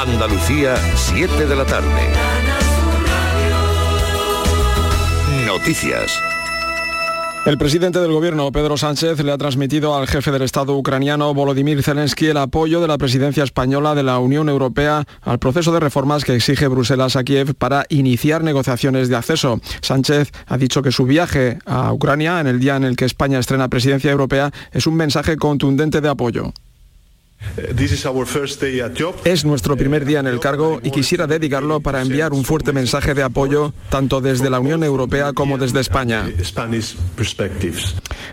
Andalucía, 7 de la tarde. Noticias. El presidente del gobierno, Pedro Sánchez, le ha transmitido al jefe del Estado ucraniano, Volodymyr Zelensky, el apoyo de la presidencia española de la Unión Europea al proceso de reformas que exige Bruselas a Kiev para iniciar negociaciones de acceso. Sánchez ha dicho que su viaje a Ucrania, en el día en el que España estrena presidencia europea, es un mensaje contundente de apoyo. Es nuestro primer día en el cargo y quisiera dedicarlo para enviar un fuerte mensaje de apoyo tanto desde la Unión Europea como desde España.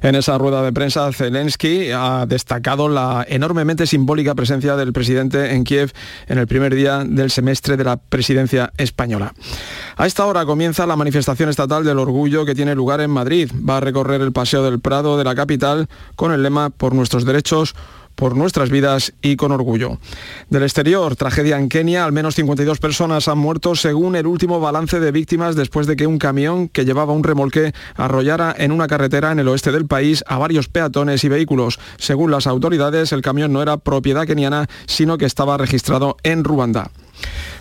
En esa rueda de prensa, Zelensky ha destacado la enormemente simbólica presencia del presidente en Kiev en el primer día del semestre de la presidencia española. A esta hora comienza la manifestación estatal del orgullo que tiene lugar en Madrid. Va a recorrer el Paseo del Prado de la capital con el lema Por nuestros derechos por nuestras vidas y con orgullo. Del exterior, tragedia en Kenia, al menos 52 personas han muerto según el último balance de víctimas después de que un camión que llevaba un remolque arrollara en una carretera en el oeste del país a varios peatones y vehículos. Según las autoridades, el camión no era propiedad keniana, sino que estaba registrado en Ruanda.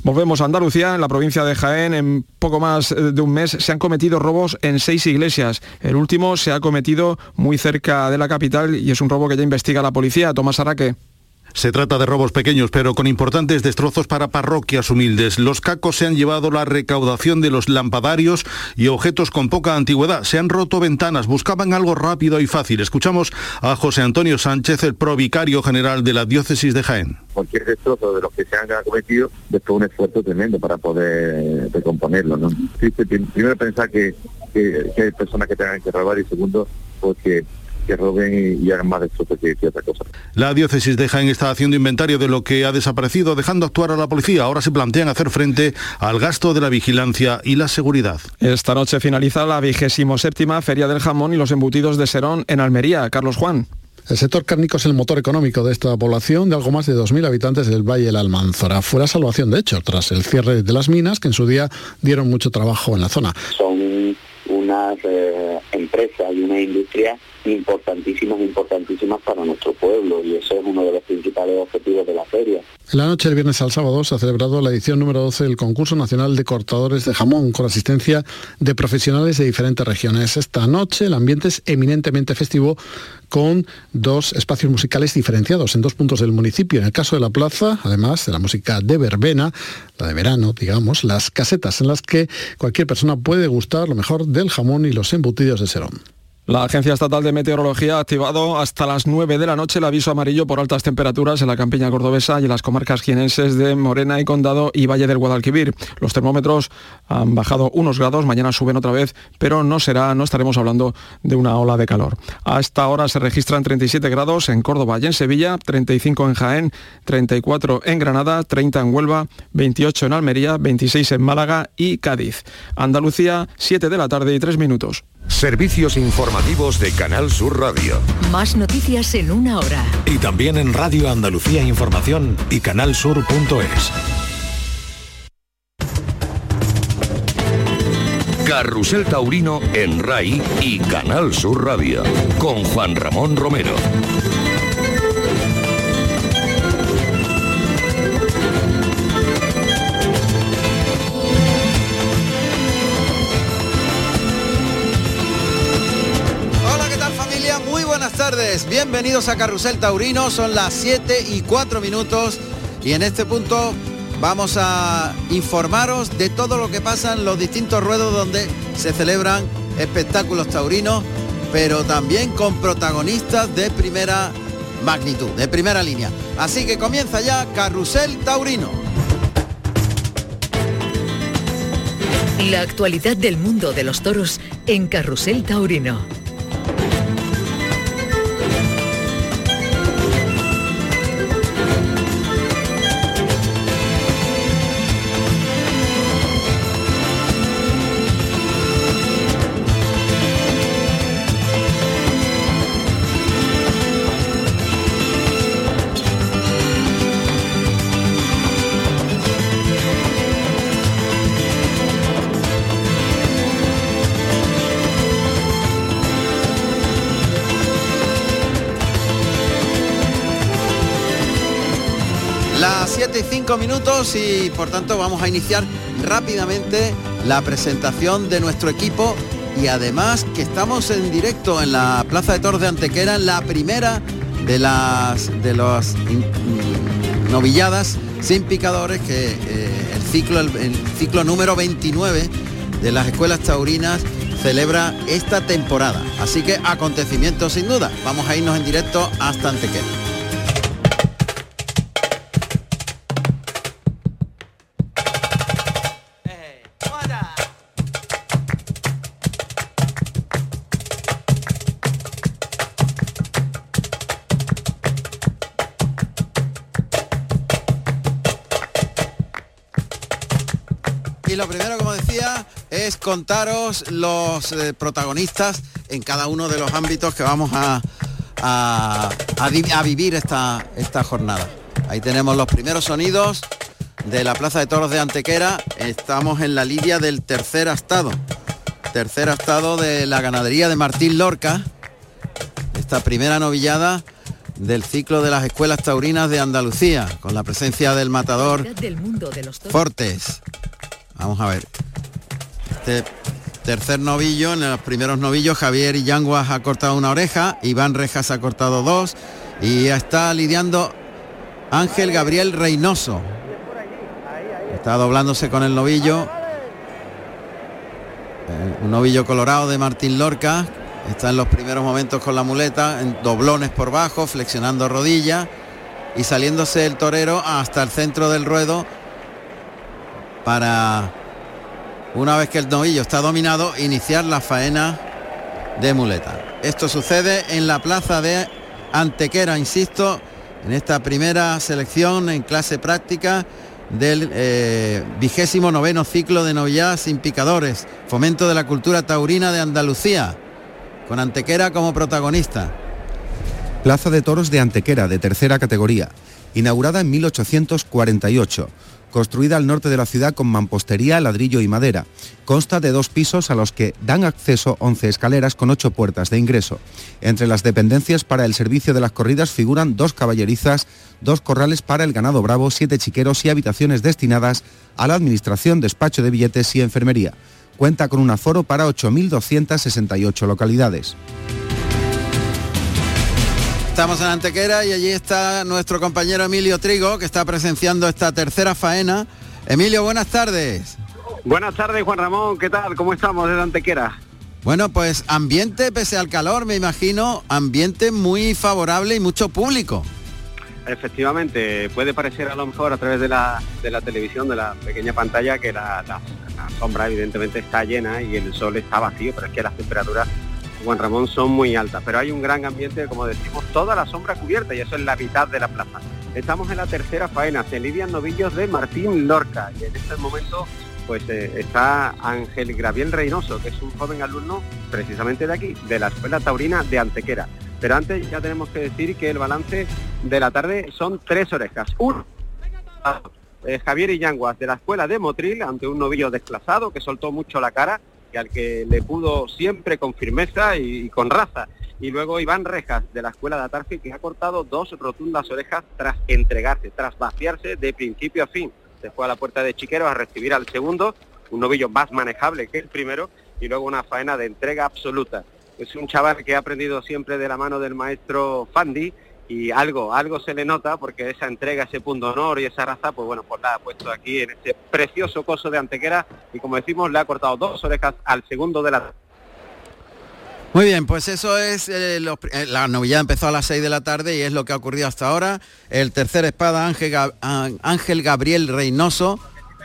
Volvemos a Andalucía, en la provincia de Jaén, en poco más eh, de un mes se han cometido robos en seis iglesias. El último se ha cometido muy cerca de la capital y es un robo que ya investiga la policía. Tomás Araque. Se trata de robos pequeños, pero con importantes destrozos para parroquias humildes. Los cacos se han llevado la recaudación de los lampadarios y objetos con poca antigüedad. Se han roto ventanas, buscaban algo rápido y fácil. Escuchamos a José Antonio Sánchez, el provicario general de la diócesis de Jaén. Cualquier destrozo de los que se han cometido, después un esfuerzo tremendo para poder recomponerlo. primero pensar que, hay personas que tengan que robar y segundo, pues que roben y, hagan más destrozos que, que otra cosa. La diócesis de Jaén está haciendo inventario de lo que ha desaparecido, dejando actuar a la policía. Ahora se plantean hacer frente al gasto de la vigilancia y la seguridad. Esta noche finaliza la vigésimo séptima Feria del Jamón y los Embutidos de Serón en Almería. Carlos Juan. El sector cárnico es el motor económico de esta población de algo más de 2.000 habitantes del Valle de la Almanzora. Fuera salvación, de hecho, tras el cierre de las minas que en su día dieron mucho trabajo en la zona. Son unas eh, empresas y una industria importantísimas, importantísimas para nuestro pueblo y eso es uno de los principales objetivos de la feria. En la noche del viernes al sábado se ha celebrado la edición número 12 del concurso nacional de cortadores de jamón con asistencia de profesionales de diferentes regiones. Esta noche el ambiente es eminentemente festivo con dos espacios musicales diferenciados en dos puntos del municipio. En el caso de la plaza, además de la música de verbena, la de verano, digamos, las casetas en las que cualquier persona puede gustar lo mejor del jamón y los embutidos de Serón. La Agencia Estatal de Meteorología ha activado hasta las 9 de la noche el aviso amarillo por altas temperaturas en la campiña cordobesa y en las comarcas jienenses de Morena y Condado y Valle del Guadalquivir. Los termómetros han bajado unos grados, mañana suben otra vez, pero no será, no estaremos hablando de una ola de calor. A esta hora se registran 37 grados en Córdoba y en Sevilla, 35 en Jaén, 34 en Granada, 30 en Huelva, 28 en Almería, 26 en Málaga y Cádiz. Andalucía, 7 de la tarde y 3 minutos. Servicios informativos de Canal Sur Radio. Más noticias en una hora. Y también en Radio Andalucía Información y canalsur.es. Carrusel Taurino en RAI y Canal Sur Radio. Con Juan Ramón Romero. Bienvenidos a Carrusel Taurino, son las 7 y 4 minutos y en este punto vamos a informaros de todo lo que pasa en los distintos ruedos donde se celebran espectáculos taurinos, pero también con protagonistas de primera magnitud, de primera línea. Así que comienza ya Carrusel Taurino. La actualidad del mundo de los toros en Carrusel Taurino. 45 minutos y por tanto vamos a iniciar rápidamente la presentación de nuestro equipo y además que estamos en directo en la Plaza de Toros de Antequera, la primera de las de los novilladas sin picadores que eh, el ciclo el, ciclo número 29 de las escuelas taurinas celebra esta temporada. Así que acontecimiento sin duda. Vamos a irnos en directo hasta Antequera. Lo primero, como decía, es contaros los eh, protagonistas en cada uno de los ámbitos que vamos a, a, a vivir esta, esta jornada. Ahí tenemos los primeros sonidos de la Plaza de Toros de Antequera. Estamos en la lidia del tercer estado. Tercer estado de la ganadería de Martín Lorca. Esta primera novillada del ciclo de las escuelas taurinas de Andalucía, con la presencia del matador Fortes. Vamos a ver. Este tercer novillo, en los primeros novillos, Javier Yanguas ha cortado una oreja, Iván Rejas ha cortado dos y está lidiando Ángel Gabriel Reynoso. Está doblándose con el novillo. Eh, un novillo colorado de Martín Lorca. Está en los primeros momentos con la muleta, en doblones por bajo, flexionando rodilla y saliéndose el torero hasta el centro del ruedo para, una vez que el novillo está dominado, iniciar la faena de muleta. Esto sucede en la plaza de Antequera, insisto, en esta primera selección en clase práctica del eh, vigésimo noveno ciclo de novilladas sin picadores, fomento de la cultura taurina de Andalucía, con Antequera como protagonista. Plaza de Toros de Antequera, de tercera categoría, inaugurada en 1848 construida al norte de la ciudad con mampostería, ladrillo y madera. Consta de dos pisos a los que dan acceso 11 escaleras con ocho puertas de ingreso. Entre las dependencias para el servicio de las corridas figuran dos caballerizas, dos corrales para el ganado bravo, siete chiqueros y habitaciones destinadas a la administración, despacho de billetes y enfermería. Cuenta con un aforo para 8.268 localidades. Estamos en Antequera y allí está nuestro compañero Emilio Trigo, que está presenciando esta tercera faena. Emilio, buenas tardes. Buenas tardes, Juan Ramón. ¿Qué tal? ¿Cómo estamos desde Antequera? Bueno, pues ambiente, pese al calor, me imagino, ambiente muy favorable y mucho público. Efectivamente, puede parecer a lo mejor a través de la, televisión, de la pequeña pantalla, que la, la sombra evidentemente está llena y el sol está vacío, pero es que las temperaturas Juan Ramón son muy altas, pero hay un gran ambiente, como decimos, toda la sombra cubierta y eso es la mitad de la plaza. Estamos en la tercera faena, se lidian novillos de Martín Lorca y en este momento pues eh, está Ángel Graviel Reynoso, que es un joven alumno precisamente de aquí, de la Escuela Taurina de Antequera. Pero antes ya tenemos que decir que el balance de la tarde son tres orejas. Uno, eh, Javier Illanguas de la Escuela de Motril ante un novillo desplazado que soltó mucho la cara al que le pudo siempre con firmeza y, con raza. Y luego Iván Rejas, de la Escuela de Atarfe, que ha cortado dos rotundas orejas tras entregarse, tras vaciarse de principio a fin. Se fue a la puerta de Chiquero a recibir al segundo, un novillo más manejable que el primero, y luego una faena de entrega absoluta. Es un chaval que ha aprendido siempre de la mano del maestro Fandi y algo, algo se le nota porque esa entrega, ese punto honor y esa raza, pues bueno, pues la ha puesto aquí en este precioso coso de Antequera y como decimos, le ha cortado dos orejas al segundo de la... Muy bien, pues eso es, eh, eh, la novillada empezó a las 6 de la tarde y es lo que ha ocurrido hasta ahora. El tercer espada, Ángel, Ángel Gabriel Reynoso,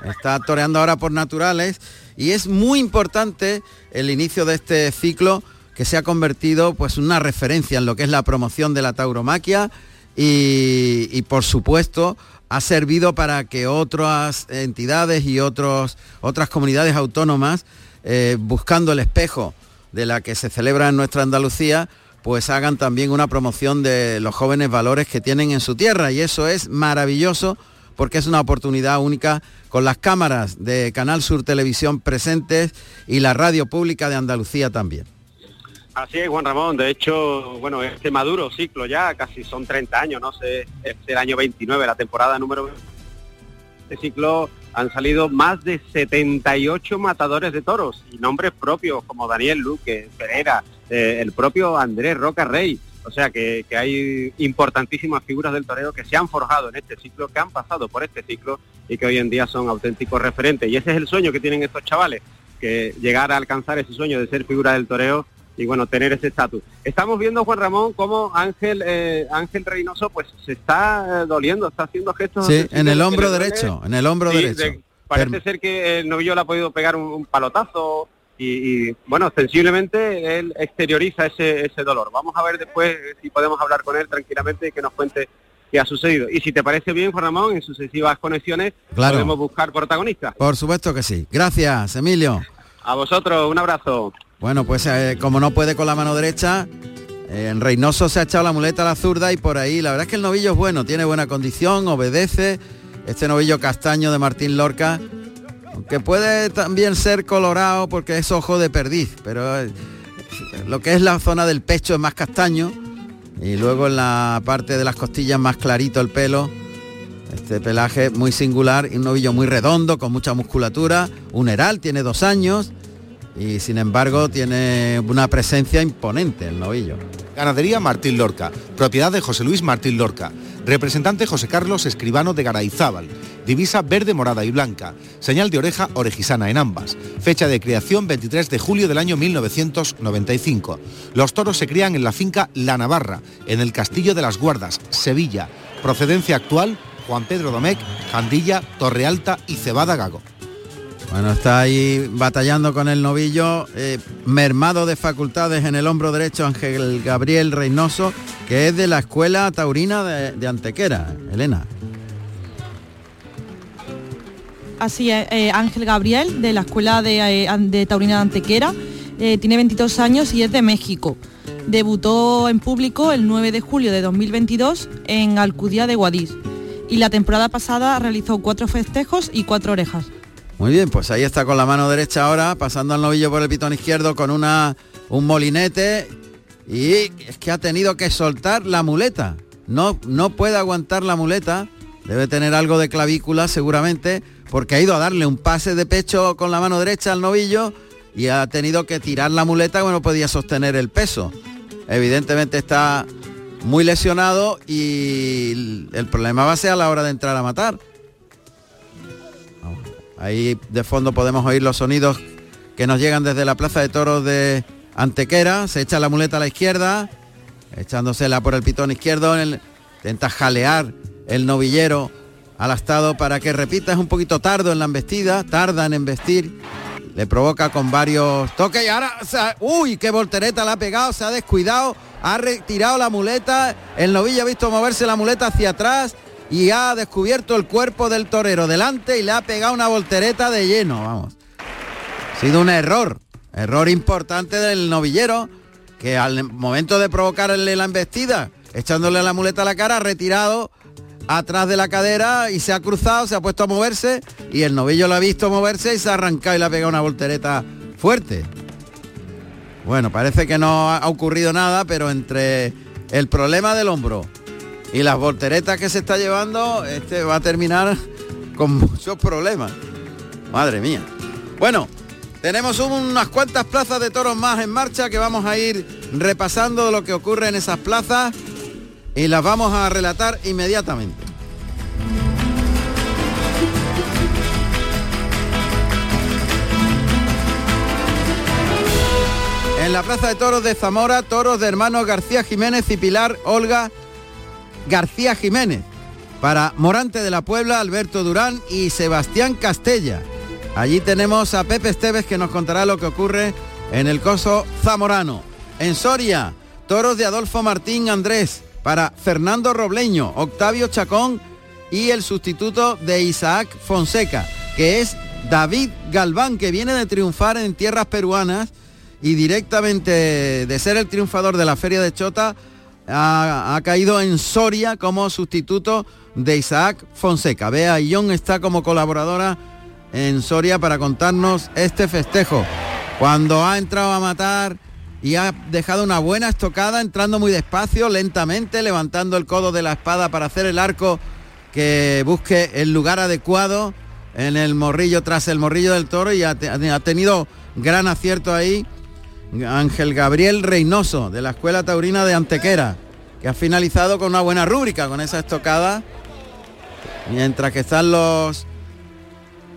está toreando ahora por naturales y es muy importante el inicio de este ciclo que se ha convertido pues una referencia en lo que es la promoción de la tauromaquia y, por supuesto ha servido para que otras entidades y otros, otras comunidades autónomas, eh, buscando el espejo de la que se celebra en nuestra Andalucía, pues hagan también una promoción de los jóvenes valores que tienen en su tierra. Y eso es maravilloso porque es una oportunidad única con las cámaras de Canal Sur Televisión presentes y la radio pública de Andalucía también. Así es, Juan Ramón. De hecho, bueno, este maduro ciclo ya, casi son 30 años, no sé, es el año 29, la temporada número este ciclo han salido más de 78 matadores de toros y nombres propios como Daniel Luque, Pereira, eh, el propio Andrés Roca Rey. O sea que, que, hay importantísimas figuras del toreo que se han forjado en este ciclo, que han pasado por este ciclo y que hoy en día son auténticos referentes. Y ese es el sueño que tienen estos chavales, que llegar a alcanzar ese sueño de ser figura del toreo y bueno, tener ese estatus. Estamos viendo, Juan Ramón, cómo Ángel eh, Ángel Reynoso pues se está eh, doliendo, está haciendo gestos. Sí, en el hombro derecho, en el hombro derecho. parece ser que el novillo le ha podido pegar un, palotazo y, bueno, sensiblemente él exterioriza ese, ese dolor. Vamos a ver después si podemos hablar con él tranquilamente y que nos cuente qué ha sucedido. Y si te parece bien, Juan Ramón, en sucesivas conexiones podemos buscar protagonistas. Por supuesto que sí. Gracias, Emilio. A vosotros, un abrazo. Bueno, pues eh, como no puede con la mano derecha, eh, en Reynoso se ha echado la muleta a la zurda y por ahí, la verdad es que el novillo es bueno, tiene buena condición, obedece. Este novillo castaño de Martín Lorca, aunque puede también ser colorado porque es ojo de perdiz, pero eh, lo que es la zona del pecho es más castaño y luego en la parte de las costillas más clarito el pelo. Este pelaje muy singular y un novillo muy redondo, con mucha musculatura. Un heral, tiene dos años y sin embargo tiene una presencia imponente el novillo. Ganadería Martín Lorca, propiedad de José Luis Martín Lorca, representante José Carlos Escribano de Garayzábal, divisa verde, morada y blanca, señal de oreja orejisana en ambas, fecha de creación 23 de julio del año 1995. Los toros se crían en la finca La Navarra, en el Castillo de las Guardas, Sevilla, procedencia actual Juan Pedro Domecq, Jandilla, Torre Alta y Cebada Gago. Bueno, está ahí batallando con el novillo, eh, mermado de facultades en el hombro derecho Ángel Gabriel Reynoso, que es de la Escuela Taurina de, Antequera. Elena. Así es, eh, Ángel Gabriel, de la Escuela de, eh, Taurina de Antequera, tiene 22 años y es de México. Debutó en público el 9 de julio de 2022 en Alcudía de Guadix y la temporada pasada realizó cuatro festejos y cuatro orejas. Muy bien, pues ahí está con la mano derecha ahora, pasando al novillo por el pitón izquierdo con una, un molinete y es que ha tenido que soltar la muleta. No, no puede aguantar la muleta, debe tener algo de clavícula seguramente, porque ha ido a darle un pase de pecho con la mano derecha al novillo y ha tenido que tirar la muleta que no podía sostener el peso. Evidentemente está muy lesionado y el problema va a ser a la hora de entrar a matar. Ahí de fondo podemos oír los sonidos que nos llegan desde la Plaza de Toros de Antequera. Se echa la muleta a la izquierda, echándosela por el pitón izquierdo. intenta jalear el novillero al astado para que repita. Es un poquito tardo en la embestida, tarda en embestir. Le provoca con varios toques y ahora, uy, qué voltereta le ha pegado, se ha descuidado, ha retirado la muleta, el novillo ha visto moverse la muleta hacia atrás, y ha descubierto el cuerpo del torero delante y le ha pegado una voltereta de lleno, vamos. Ha sido un error, error importante del novillero, que al momento de provocarle la embestida, echándole la muleta a la cara, ha retirado atrás de la cadera y se ha cruzado, se ha puesto a moverse y el novillo lo ha visto moverse y se ha arrancado y le ha pegado una voltereta fuerte. Bueno, parece que no ha ocurrido nada, pero entre el problema del hombro, y las volteretas que se está llevando, este va a terminar con muchos problemas. Madre mía. Bueno, tenemos unas cuantas plazas de toros más en marcha que vamos a ir repasando lo que ocurre en esas plazas y las vamos a relatar inmediatamente. En la Plaza de Toros de Zamora, toros de hermanos García Jiménez y Pilar Olga García Jiménez. Para Morante de la Puebla, Alberto Durán y Sebastián Castella. Allí tenemos a Pepe Esteves que nos contará lo que ocurre en el coso zamorano. En Soria, toros de Adolfo Martín Andrés. Para Fernando Robleño, Octavio Chacón y el sustituto de Isaac Fonseca, que es David Galván, que viene de triunfar en tierras peruanas y directamente de ser el triunfador de la Feria de Chota ha, caído en Soria como sustituto de Isaac Fonseca. Bea Ion está como colaboradora en Soria para contarnos este festejo. Cuando ha entrado a matar y ha dejado una buena estocada, entrando muy despacio, lentamente, levantando el codo de la espada para hacer el arco que busque el lugar adecuado en el morrillo, tras el morrillo del toro y ha, ha tenido gran acierto ahí Ángel Gabriel Reynoso de la Escuela Taurina de Antequera, que ha finalizado con una buena rúbrica, con esa estocada, mientras que están los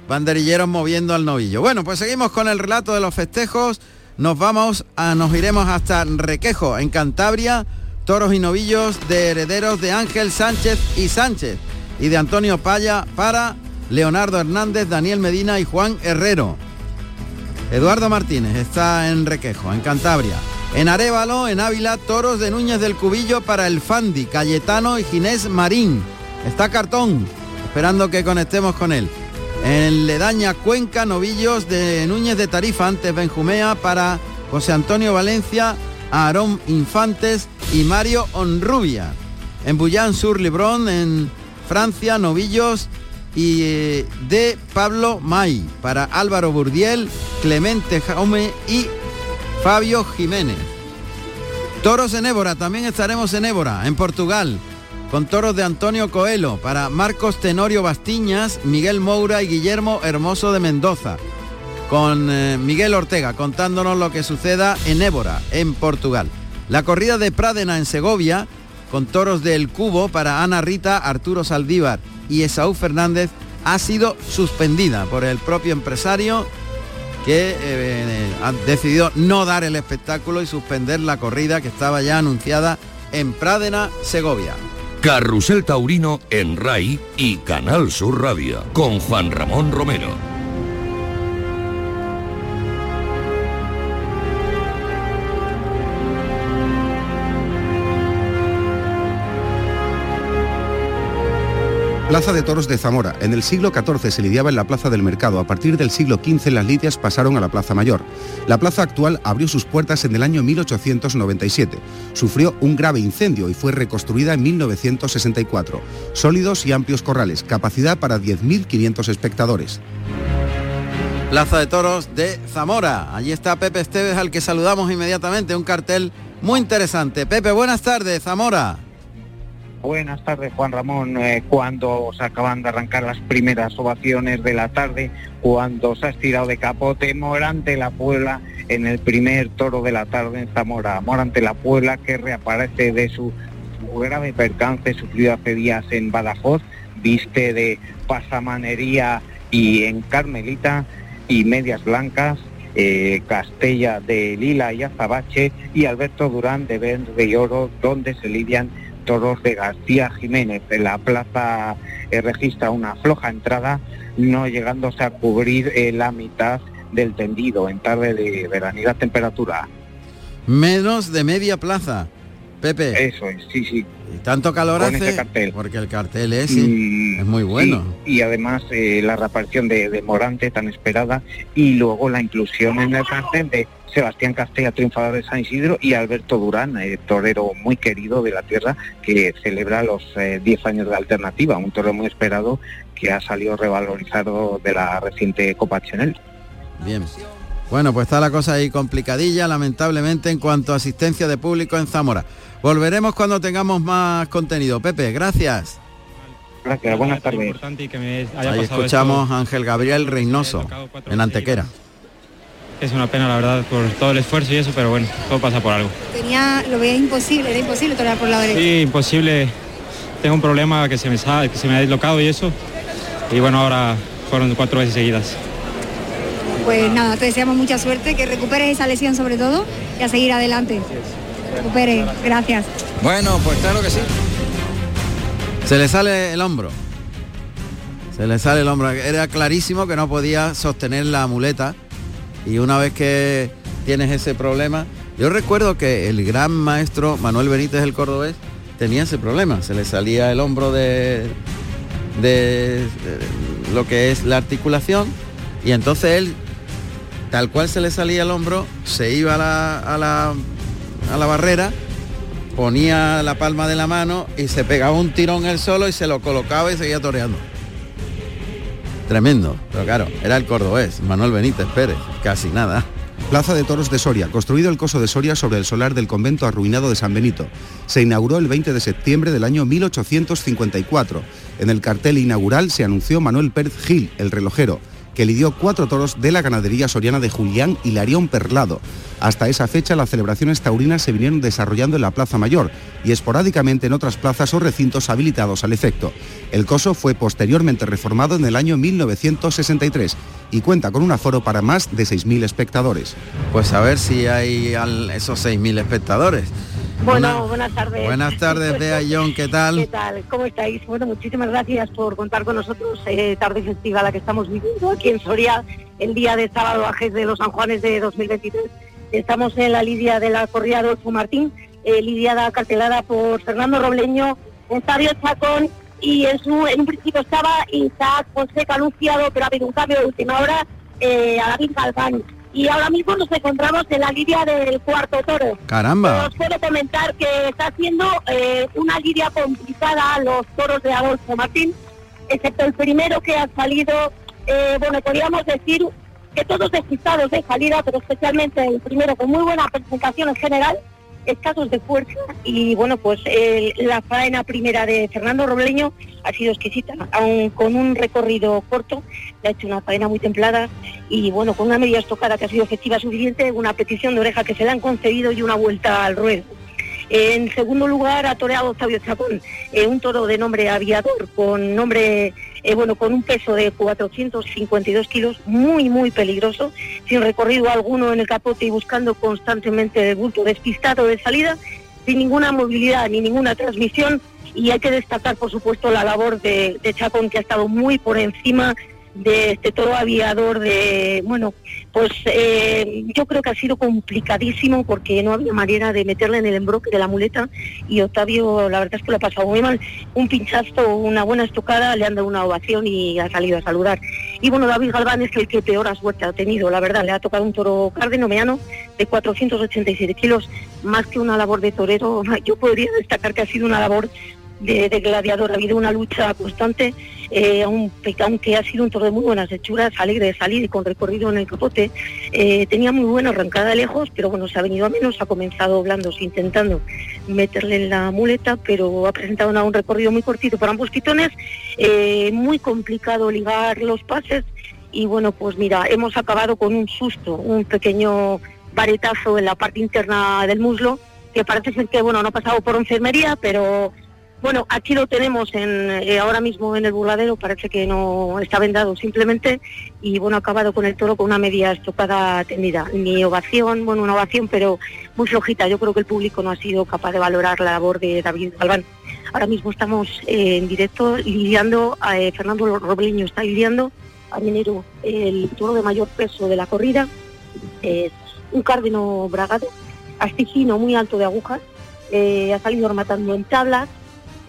banderilleros moviendo al novillo. Bueno, pues seguimos con el relato de los festejos. Nos vamos a, nos iremos hasta Requejo, en Cantabria, toros y novillos de herederos de Ángel Sánchez y Sánchez y de Antonio Paya para Leonardo Hernández, Daniel Medina y Juan Herrero. Eduardo Martínez está en Requejo, en Cantabria. En Arevalo, en Ávila, toros de Núñez del Cubillo para el Fandi, Cayetano y Ginés Marín. Está Cartón, esperando que conectemos con él. En Ledaña, Cuenca, novillos de Núñez de Tarifa, antes Benjumea para José Antonio Valencia, Aarón Infantes y Mario Honrubia. En Bullán Sur Librón, en Francia, novillos y eh, de Pablo May para Álvaro Burdiel, Clemente Jaume y Fabio Jiménez. Toros en Évora, también estaremos en Évora, en Portugal, con toros de Antonio Coelho para Marcos Tenorio Bastiñas, Miguel Moura y Guillermo Hermoso de Mendoza, con eh, Miguel Ortega contándonos lo que suceda en Évora, en Portugal. La corrida de Pradena en Segovia, con toros del Cubo para Ana Rita, Arturo Saldívar y Esaú Fernández ha sido suspendida por el propio empresario que eh, ha decidido no dar el espectáculo y suspender la corrida que estaba ya anunciada en Pradena, Segovia. Carrusel Taurino en RAI y Canal Sur Radio con Juan Ramón Romero. Plaza de Toros de Zamora. En el siglo XIV se lidiaba en la Plaza del Mercado. A partir del siglo XV las lidias pasaron a la Plaza Mayor. La plaza actual abrió sus puertas en el año 1897. Sufrió un grave incendio y fue reconstruida en 1964. Sólidos y amplios corrales, capacidad para 10.500 espectadores. Plaza de Toros de Zamora. Allí está Pepe Esteves al que saludamos inmediatamente. Un cartel muy interesante. Pepe, buenas tardes, Zamora. Buenas tardes, Juan Ramón. Eh, cuando se acaban de arrancar las primeras ovaciones de la tarde, cuando se ha estirado de capote Morante la Puebla en el primer toro de la tarde en Zamora. Morante la Puebla que reaparece de su, grave percance sufrido hace días en Badajoz, viste de pasamanería y en Carmelita y medias blancas, eh, Castella de Lila y Azabache y Alberto Durán de Verde y Oro, donde se lidian toros de García Jiménez. En la plaza eh, registra una floja entrada, no llegándose a cubrir eh, la mitad del tendido en tarde de veranidad temperatura. Menos de media plaza. Pepe. Eso es, sí, sí. ¿Y tanto calor hace? cartel. Porque el cartel es, es muy bueno. y además eh, la reaparición de, de Morante tan esperada y luego la inclusión en el cartel de Sebastián Castella, triunfador de San Isidro, y Alberto Durán, eh, torero muy querido de la tierra, que celebra los 10 eh, años de alternativa, un torero muy esperado que ha salido revalorizado de la reciente Copa Chanel. Bien. Bueno, pues está la cosa ahí complicadilla, lamentablemente, en cuanto a asistencia de público en Zamora. Volveremos cuando tengamos más contenido. Pepe, gracias. Gracias, buenas tardes. Ahí escuchamos a Ángel Gabriel Reynoso, en Antequera es una pena la verdad por todo el esfuerzo y eso, pero bueno, todo pasa por algo. Tenía, lo veía imposible, era imposible torear por la derecha. Sí, imposible. Tengo un problema que se me, que se me ha dislocado y eso. Y bueno, ahora fueron cuatro veces seguidas. Pues nada, te deseamos mucha suerte, que recuperes esa lesión sobre todo y a seguir adelante. Recupere, gracias. Bueno, pues claro que sí. Se le sale el hombro. Se le sale el hombro. Era clarísimo que no podía sostener la muleta y una vez que tienes ese problema, yo recuerdo que el gran maestro Manuel Benítez el Cordobés tenía ese problema, se le salía el hombro de, de, lo que es la articulación y entonces él, tal cual se le salía el hombro, se iba a la, a la, a la barrera, ponía la palma de la mano y se pegaba un tirón él solo y se lo colocaba y seguía toreando. Tremendo, pero claro, era el cordobés, Manuel Benítez Pérez, casi nada. Plaza de Toros de Soria, construido el coso de Soria sobre el solar del convento arruinado de San Benito. Se inauguró el 20 de septiembre del año 1854. En el cartel inaugural se anunció Manuel Pérez Gil, el relojero, que lidió cuatro toros de la ganadería soriana de Julián y Larión Perlado. Hasta esa fecha las celebraciones taurinas se vinieron desarrollando en la Plaza Mayor y esporádicamente en otras plazas o recintos habilitados al efecto. El coso fue posteriormente reformado en el año 1963 y cuenta con un aforo para más de 6.000 espectadores. Pues a ver si hay esos 6.000 espectadores. Bueno, buenas tardes. Buenas tardes, Bea John, ¿qué tal? ¿Qué tal? ¿Cómo estáis? Bueno, muchísimas gracias por contar con nosotros. Eh, tarde festiva la que estamos viviendo aquí en Soria, el día de sábado Ajes de los San Juanes de 2023. Estamos en la lidia de la corrida Adolfo Martín, eh, lidiada cartelada por Fernando Robleño, Estadio Chacón y en, su, en un principio estaba Isaac José Caluciado, pero ha habido un cambio de última hora eh, a David Galván y ahora mismo nos encontramos en la lidia del cuarto toro. Caramba. Os puedo comentar que está haciendo eh, una lidia complicada los toros de Adolfo Martín, excepto el primero que ha salido, eh, bueno, podríamos decir que todos despistados de salida, pero especialmente el primero con muy buena presentación en general, escasos de fuerza y bueno, pues la faena primera de Fernando Robleño ha sido exquisita, aun con un recorrido corto, le ha hecho una faena muy templada y bueno, con una media estocada que ha sido efectiva suficiente, una petición de oreja que se le han concedido y una vuelta al ruedo. En segundo lugar ha toreado Octavio Chapón, eh, un toro de nombre aviador, con nombre, eh, bueno, con un peso de 452 kilos, muy, muy peligroso, sin recorrido alguno en el capote y buscando constantemente el bulto despistado de salida, sin ninguna movilidad ni ninguna transmisión. Y hay que destacar, por supuesto, la labor de, de Chapón, que ha estado muy por encima de este toro aviador de bueno pues eh, yo creo que ha sido complicadísimo porque no había manera de meterle en el embroque de la muleta y Octavio la verdad es que lo ha pasado muy mal. Un pinchazo una buena estocada le han dado una ovación y ha salido a saludar. Y bueno David Galván es el que peor suerte ha tenido la verdad. Le ha tocado un toro meano de 487 kilos más que una labor de torero. Yo podría destacar que ha sido una labor de, gladiador. Ha habido una lucha constante, eh, aunque ha sido un toro de muy buenas hechuras, alegre de salir y con recorrido en el capote. Eh, tenía muy buena arrancada de lejos, pero bueno, se ha venido a menos, ha comenzado blandos intentando meterle en la muleta, pero ha presentado un recorrido muy cortito para ambos pitones, eh, muy complicado ligar los pases y bueno, pues mira, hemos acabado con un susto, un pequeño varetazo en la parte interna del muslo, que parece ser que bueno, no ha pasado por enfermería, pero bueno, aquí lo tenemos en, eh, ahora mismo en el burladero, parece que no está vendado simplemente y bueno, acabado con el toro con una media estocada tendida. Ni ovación, bueno, una ovación, pero muy flojita. Yo creo que el público no ha sido capaz de valorar la labor de David Galván. Ahora mismo estamos eh, en directo lidiando, eh, Fernando Robleño está lidiando a Minero el toro de mayor peso de la corrida, un cárdeno bragado, astigino muy alto de agujas, ha salido rematando en tablas,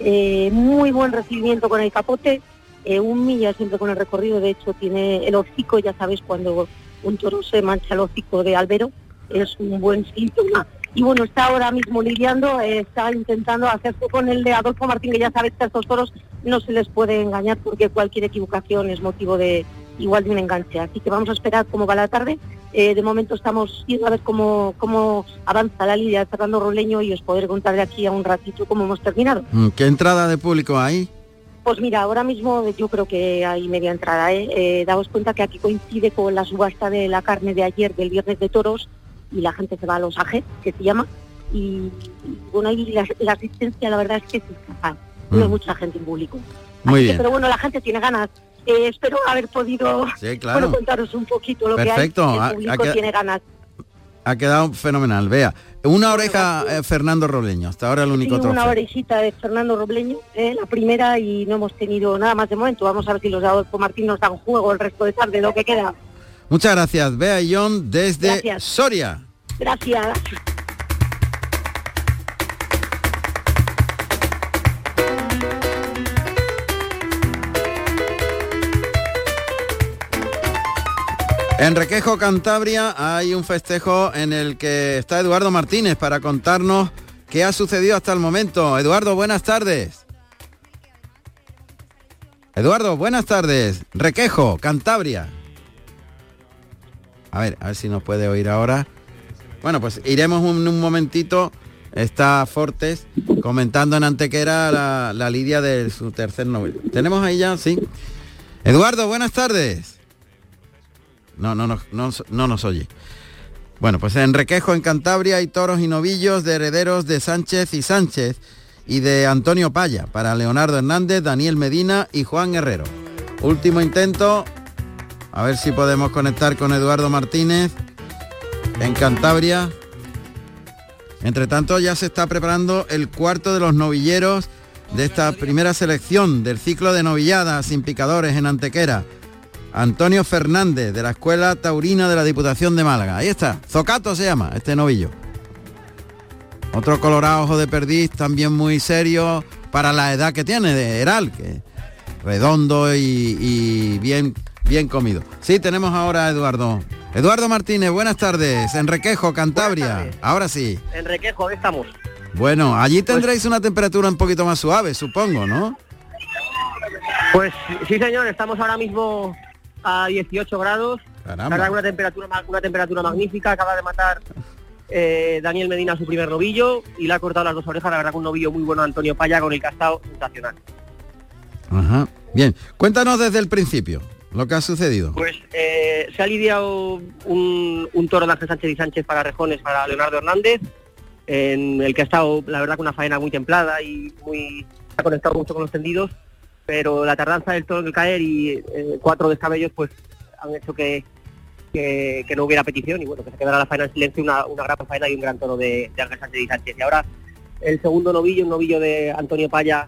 eh, muy buen recibimiento con el capote, eh, un milla siempre con el recorrido, de hecho tiene el hocico, ya sabes, cuando un toro se mancha el hocico de albero, es un buen síntoma. Y bueno, está ahora mismo lidiando, eh, está intentando hacerse con el de Adolfo Martín, que ya sabes que a estos toros no se les puede engañar porque cualquier equivocación es motivo de igual de un enganche. Así que vamos a esperar cómo va la tarde eh, de momento estamos viendo a ver cómo, cómo avanza la lidia Fernando Roleño y os podré contar de aquí a un ratito cómo hemos terminado. Mm, ¿Qué entrada de público hay? Pues mira, ahora mismo yo creo que hay media entrada. ¿eh? eh daos cuenta que aquí coincide con la subasta de la carne de ayer, del viernes de toros, y la gente se va a los ajes, que se llama. Y, bueno, ahí la, asistencia la verdad es que es capaz. No hay mm. mucha gente en público. Muy bien. pero bueno, la gente tiene ganas eh, espero haber podido contaros un poquito lo que hay. El público tiene ganas. Ha quedado fenomenal, vea. Una oreja eh, Fernando Robleño, hasta ahora el único sí, Una orejita de Fernando Robleño, eh, la primera y no hemos tenido nada más de momento. Vamos a ver si los de Martín nos dan juego el resto de tarde, lo que queda. Muchas gracias, Bea y John, desde Soria. Gracias. En Requejo, Cantabria, hay un festejo en el que está Eduardo Martínez para contarnos qué ha sucedido hasta el momento. Eduardo, buenas tardes. Eduardo, buenas tardes. Requejo, Cantabria. A ver, a ver si nos puede oír ahora. Bueno, pues iremos un, un momentito. Está Fortes comentando en Antequera la, la lidia de su tercer novio. ¿Tenemos ahí ya? Sí. Eduardo, buenas tardes. No, no, no, no, no nos oye. Bueno, pues en Requejo, en Cantabria, hay toros y novillos de herederos de Sánchez y Sánchez y de Antonio Paya para Leonardo Hernández, Daniel Medina y Juan Herrero. Último intento. A ver si podemos conectar con Eduardo Martínez en Cantabria. Entre tanto, ya se está preparando el cuarto de los novilleros de esta primera selección del ciclo de novilladas sin picadores en Antequera. Antonio Fernández, de la Escuela Taurina de la Diputación de Málaga. Ahí está, Zocato se llama, este novillo. Otro colorado ojo de perdiz, también muy serio para la edad que tiene de Heral, que redondo y, y bien, bien comido. Sí, tenemos ahora a Eduardo. Eduardo Martínez, buenas tardes. En Requejo, Cantabria. Ahora sí. En Requejo estamos. Bueno, allí tendréis una temperatura un poquito más suave, supongo, ¿no? Pues sí, señor, estamos ahora mismo a 18 grados. Caramba. Una temperatura una temperatura magnífica. Acaba de matar eh, Daniel Medina su primer novillo y le ha cortado las dos orejas. La verdad, que un novillo muy bueno Antonio Paya con el castado sensacional. Ajá. Bien, cuéntanos desde el principio lo que ha sucedido. Pues eh, se ha lidiado un, un toro de Ángel Sánchez y Sánchez para Rejones para Leonardo Hernández, en el que ha estado, la verdad, con una faena muy templada y muy ha conectado mucho con los tendidos, pero la tardanza del toro en el caer y eh, cuatro descabellos pues han hecho que, que, que no hubiera petición y bueno, que se quedara la faena en silencio, una, una gran faena y un gran toro de, de Ángel Sánchez y Sánchez. Y ahora el segundo novillo, un novillo de Antonio Paya,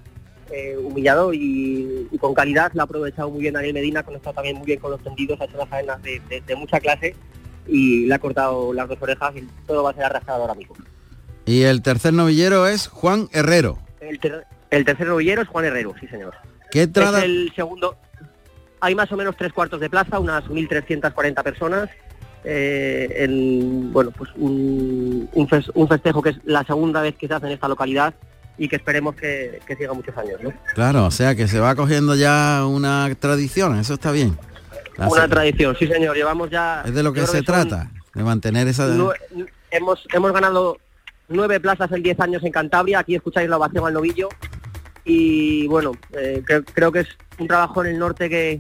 eh, humillador y, y con calidad, la ha aprovechado muy bien Daniel Medina, ha conectado también muy bien con los tendidos, ha hecho una faena de, de- de mucha clase y le ha cortado las dos orejas y todo va a ser arrastrado ahora mismo. Y el tercer novillero es Juan Herrero. El, ter- el tercer novillero es Juan Herrero, sí señor. ¿Qué trada- Es el segundo. Hay más o menos tres cuartos de plaza, unas 1.340 personas. eh, en, bueno, pues un, un fes- un festejo que es la segunda vez que se hace en esta localidad y que esperemos que, que siga muchos años. ¿no? Claro, o sea que se va cogiendo ya una tradición, eso está bien. La Una se- tradición, sí señor. Llevamos ya. es de lo que se trata, de mantener esa... hemos, hemos ganado nueve plazas en 10 años en Cantabria. Aquí escucháis la ovación al novillo. Y bueno, eh, cre- creo que es un trabajo en el norte que,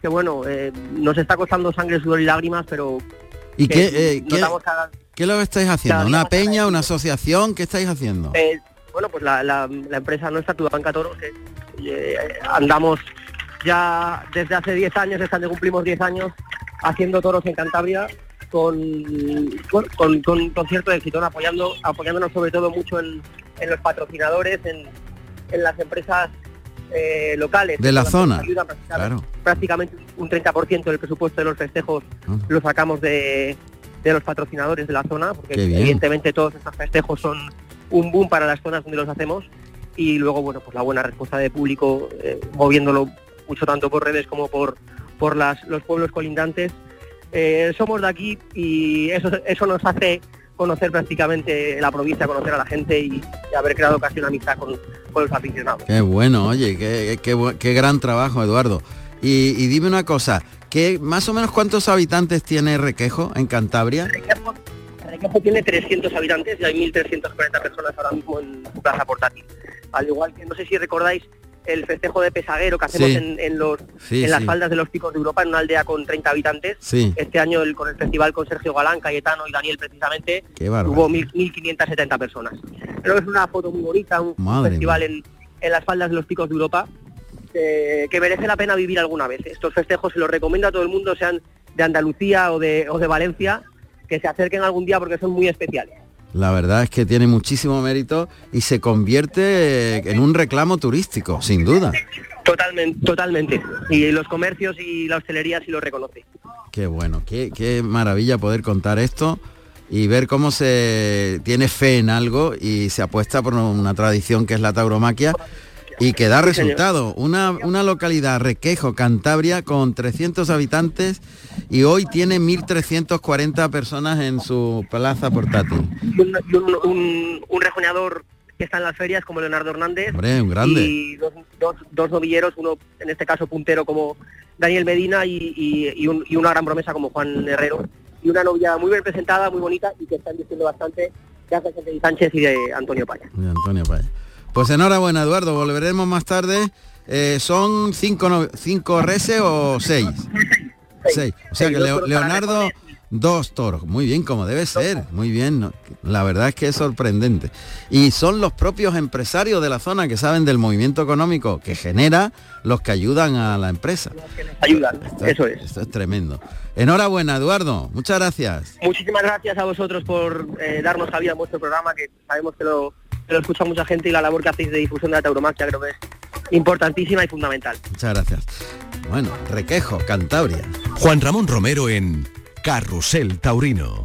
que bueno, eh, nos está costando sangre, sudor y lágrimas, pero ¿Y que qué, eh, cada- qué lo que estáis haciendo? ¿Una peña, una asociación? ¿Qué estáis haciendo? Bueno, pues la, la- la empresa nuestra, Tudabanca Toros, que eh, andamos ya desde hace 10 años, este año cumplimos 10 años, haciendo toros en Cantabria con, con, con- con- cierto éxito, apoyando, apoyándonos sobre todo mucho en, en los patrocinadores, en, en las empresas eh, locales. De la zona, claro. Prácticamente un 30% del presupuesto de los festejos Ah. lo sacamos de, de los patrocinadores de la zona, porque evidentemente todos estos festejos son un boom para las zonas donde los hacemos y luego bueno pues la buena respuesta de público eh, moviéndolo mucho tanto por redes como por por las, los pueblos colindantes Eh, somos de aquí y eso eso nos hace conocer prácticamente la provincia conocer a la gente y, y haber creado casi una amistad con, con los aficionados Qué bueno, oye, qué, qué qué gran trabajo, Eduardo. Y, y dime una cosa, ¿qué, más o menos cuántos habitantes tiene Requejo en Cantabria? Requejo tiene 300 habitantes y hay 1.340 personas ahora mismo en su plaza portátil. Al igual que, no sé si recordáis, el festejo de Pesaguero que hacemos Sí. en, en los, Sí, en las sí. faldas de los picos de Europa, en una aldea con 30 habitantes. Este año el- con el festival con Sergio Galán, Cayetano y Daniel precisamente, hubo 1.000 1.570 personas. Pero es una foto muy bonita, un Madre festival en, en las faldas de los picos de Europa eh, que merece la pena vivir alguna vez. Estos festejos se los recomiendo a todo el mundo, sean de Andalucía o de, o de Valencia, que se acerquen algún día porque son muy especiales. La verdad es que tiene muchísimo mérito y se convierte en un reclamo turístico, sin duda. Totalmente, totalmente. Y los comercios y la hostelería sí lo reconoce. Qué bueno, qué, qué maravilla poder contar esto y ver cómo se tiene fe en algo y se apuesta por una tradición que es la tauromaquia y que da resultado. Una, una localidad, Requejo, Cantabria, con 300 habitantes y hoy tiene 1.340 personas en su plaza portátil. Un, un, un- un rejoneador que está en las ferias como Leonardo Hernández. Hombre, un grande. Y dos, dos, dos novilleros, uno en este caso puntero como Daniel Medina y, y- y un- y una gran promesa como Juan Herrero, y una novia muy bien presentada, muy bonita y que están diciendo bastante gracias a Sánchez Sánchez y de Antonio Paya. De Antonio Paya. Pues enhorabuena, Eduardo. Volveremos más tarde. Eh, ¿Son cinco, no- cinco reses o seis? Seis. O sea Seis, que Leo- Leonardo, dos toros. Muy bien, como debe ser. Muy bien. ¿no? La verdad es que es sorprendente. Y son los propios empresarios de la zona que saben del movimiento económico que genera los que ayudan a la empresa. Ayudan, Esto eso es. Esto es tremendo. Enhorabuena, Eduardo. Muchas gracias. Muchísimas gracias a vosotros por eh, darnos cabida en vuestro programa, que sabemos que lo, que lo escucha mucha gente y la labor que hacéis de difusión de la tauromaquia creo que es importantísima y fundamental. Muchas gracias. Bueno, Requejo, Cantabria. Juan Ramón Romero en Carrusel Taurino.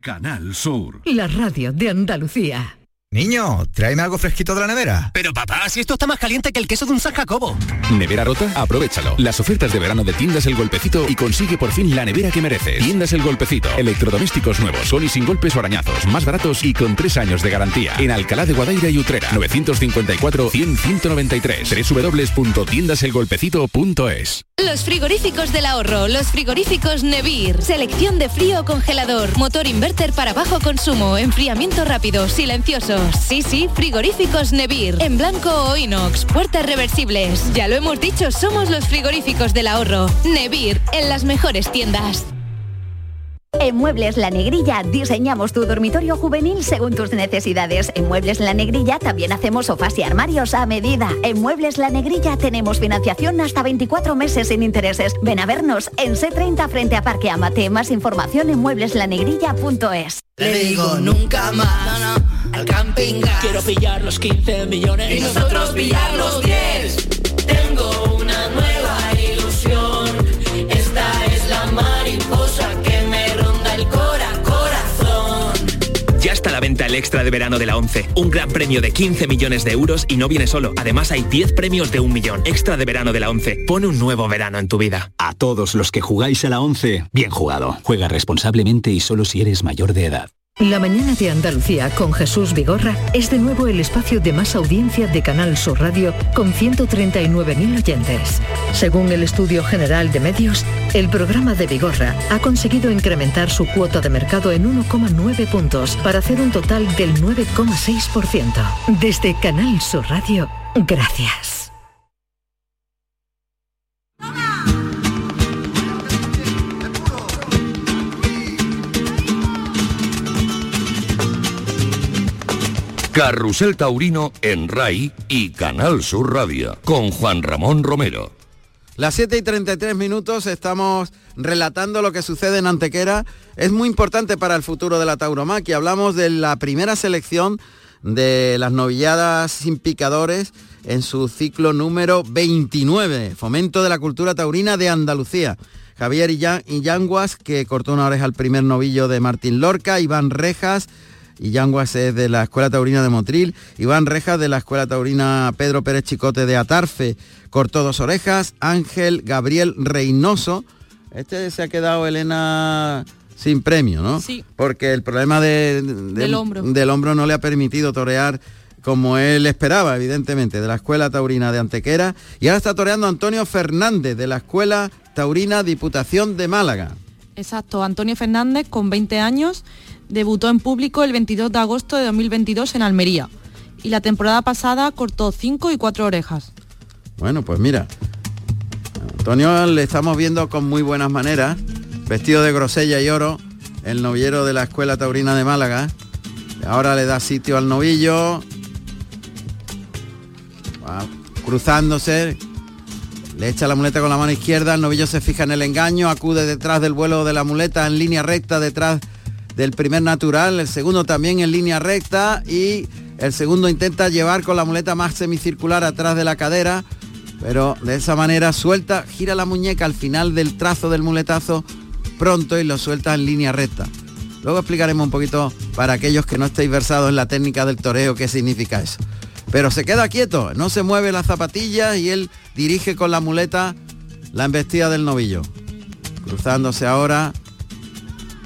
Canal Sur. La radio de Andalucía. Niño, tráeme algo fresquito de la nevera. Pero papá, si esto está más caliente que el queso de un San Jacobo. ¿Nevera rota? Aprovechalo. Las ofertas de verano de Tiendas El Golpecito y consigue por fin la nevera que mereces. Tiendas El Golpecito. Electrodomésticos nuevos, con y sin golpes o arañazos, más baratos y con tres años de garantía. En Alcalá de Guadaira y Utrera. 954-100-193. www.tiendaselgolpecito.es Los frigoríficos del ahorro, los frigoríficos Nevir, selección de frío o congelador, motor inverter para bajo consumo, enfriamiento rápido, Sí, sí, frigoríficos Nevir, en blanco o inox, puertas reversibles. Ya lo hemos dicho, somos los frigoríficos del ahorro. Nevir, en las mejores tiendas. En Muebles La Negrilla diseñamos tu dormitorio juvenil según tus necesidades. En Muebles La Negrilla también hacemos sofás y armarios a medida. En Muebles La Negrilla tenemos financiación hasta 24 meses sin intereses. Ven a vernos en C30 frente a Parque Amate. Más información en muebleslanegrilla.es. Le digo nunca más al camping gas. Quiero pillar los 15 millones y nosotros pillar los 10. Tengo una nueva ilusión. Esta es la mariposa que me ronda el cora corazón. Ya está a la venta el extra de verano de la 11. Un gran premio de 15 millones de euros y no viene solo. Además hay 10 premios de un millón. Extra de verano de la 11. Pone un nuevo verano en tu vida. A todos los que jugáis a la 11, bien jugado. Juega responsablemente y solo si eres mayor de edad. La mañana de Andalucía con Jesús Vigorra es de nuevo el espacio de más audiencia de Canal Sur Radio con 139.000 oyentes. Según el Estudio General de Medios, el programa de Vigorra ha conseguido incrementar su cuota de mercado en 1,9 puntos para hacer un total del 9,6%. Desde Canal Sur Radio, gracias. Carrusel Taurino en RAI y Canal Sur Radio con Juan Ramón Romero. Las 7 y 33 minutos estamos relatando lo que sucede en Antequera. Es muy importante para el futuro de la tauromaquia. Hablamos de la primera selección de las novilladas sin picadores en su ciclo número 29, Fomento de la Cultura Taurina de Andalucía. Javier Illanguas, que cortó una oreja al primer novillo de Martín Lorca, Iván Rejas, Illanguas es de la Escuela Taurina de Motril, Iván Rejas de la Escuela Taurina Pedro Pérez Chicote de Atarfe, cortó dos orejas, Ángel Gabriel Reynoso, este se ha quedado Elena sin premio, ¿no? Sí. Porque el problema de- de- Del hombro. del hombro no le ha permitido torear como él esperaba, evidentemente, de la Escuela Taurina de Antequera. Y ahora está toreando Antonio Fernández de la Escuela Taurina Diputación de Málaga. Exacto, Antonio Fernández, con 20 años, debutó en público el 22 de agosto de 2022 en Almería. Y la temporada pasada cortó 5 y 4 orejas. Bueno, pues mira, Antonio le estamos viendo con muy buenas maneras, vestido de grosella y oro, el novillero de la Escuela Taurina de Málaga. Ahora le da sitio al novillo, va cruzándose, le echa la muleta con la mano izquierda, el novillo se fija en el engaño, acude detrás del vuelo de la muleta en línea recta detrás del primer natural, el segundo también en línea recta y el segundo intenta llevar con la muleta más semicircular atrás de la cadera, pero de esa manera suelta, gira la muñeca al final del trazo del muletazo pronto y lo suelta en línea recta. Luego explicaremos un poquito para aquellos que no estéis versados en la técnica del toreo qué significa eso. Pero se queda quieto, no se mueve las zapatillas y él dirige con la muleta la embestida del novillo. Cruzándose ahora,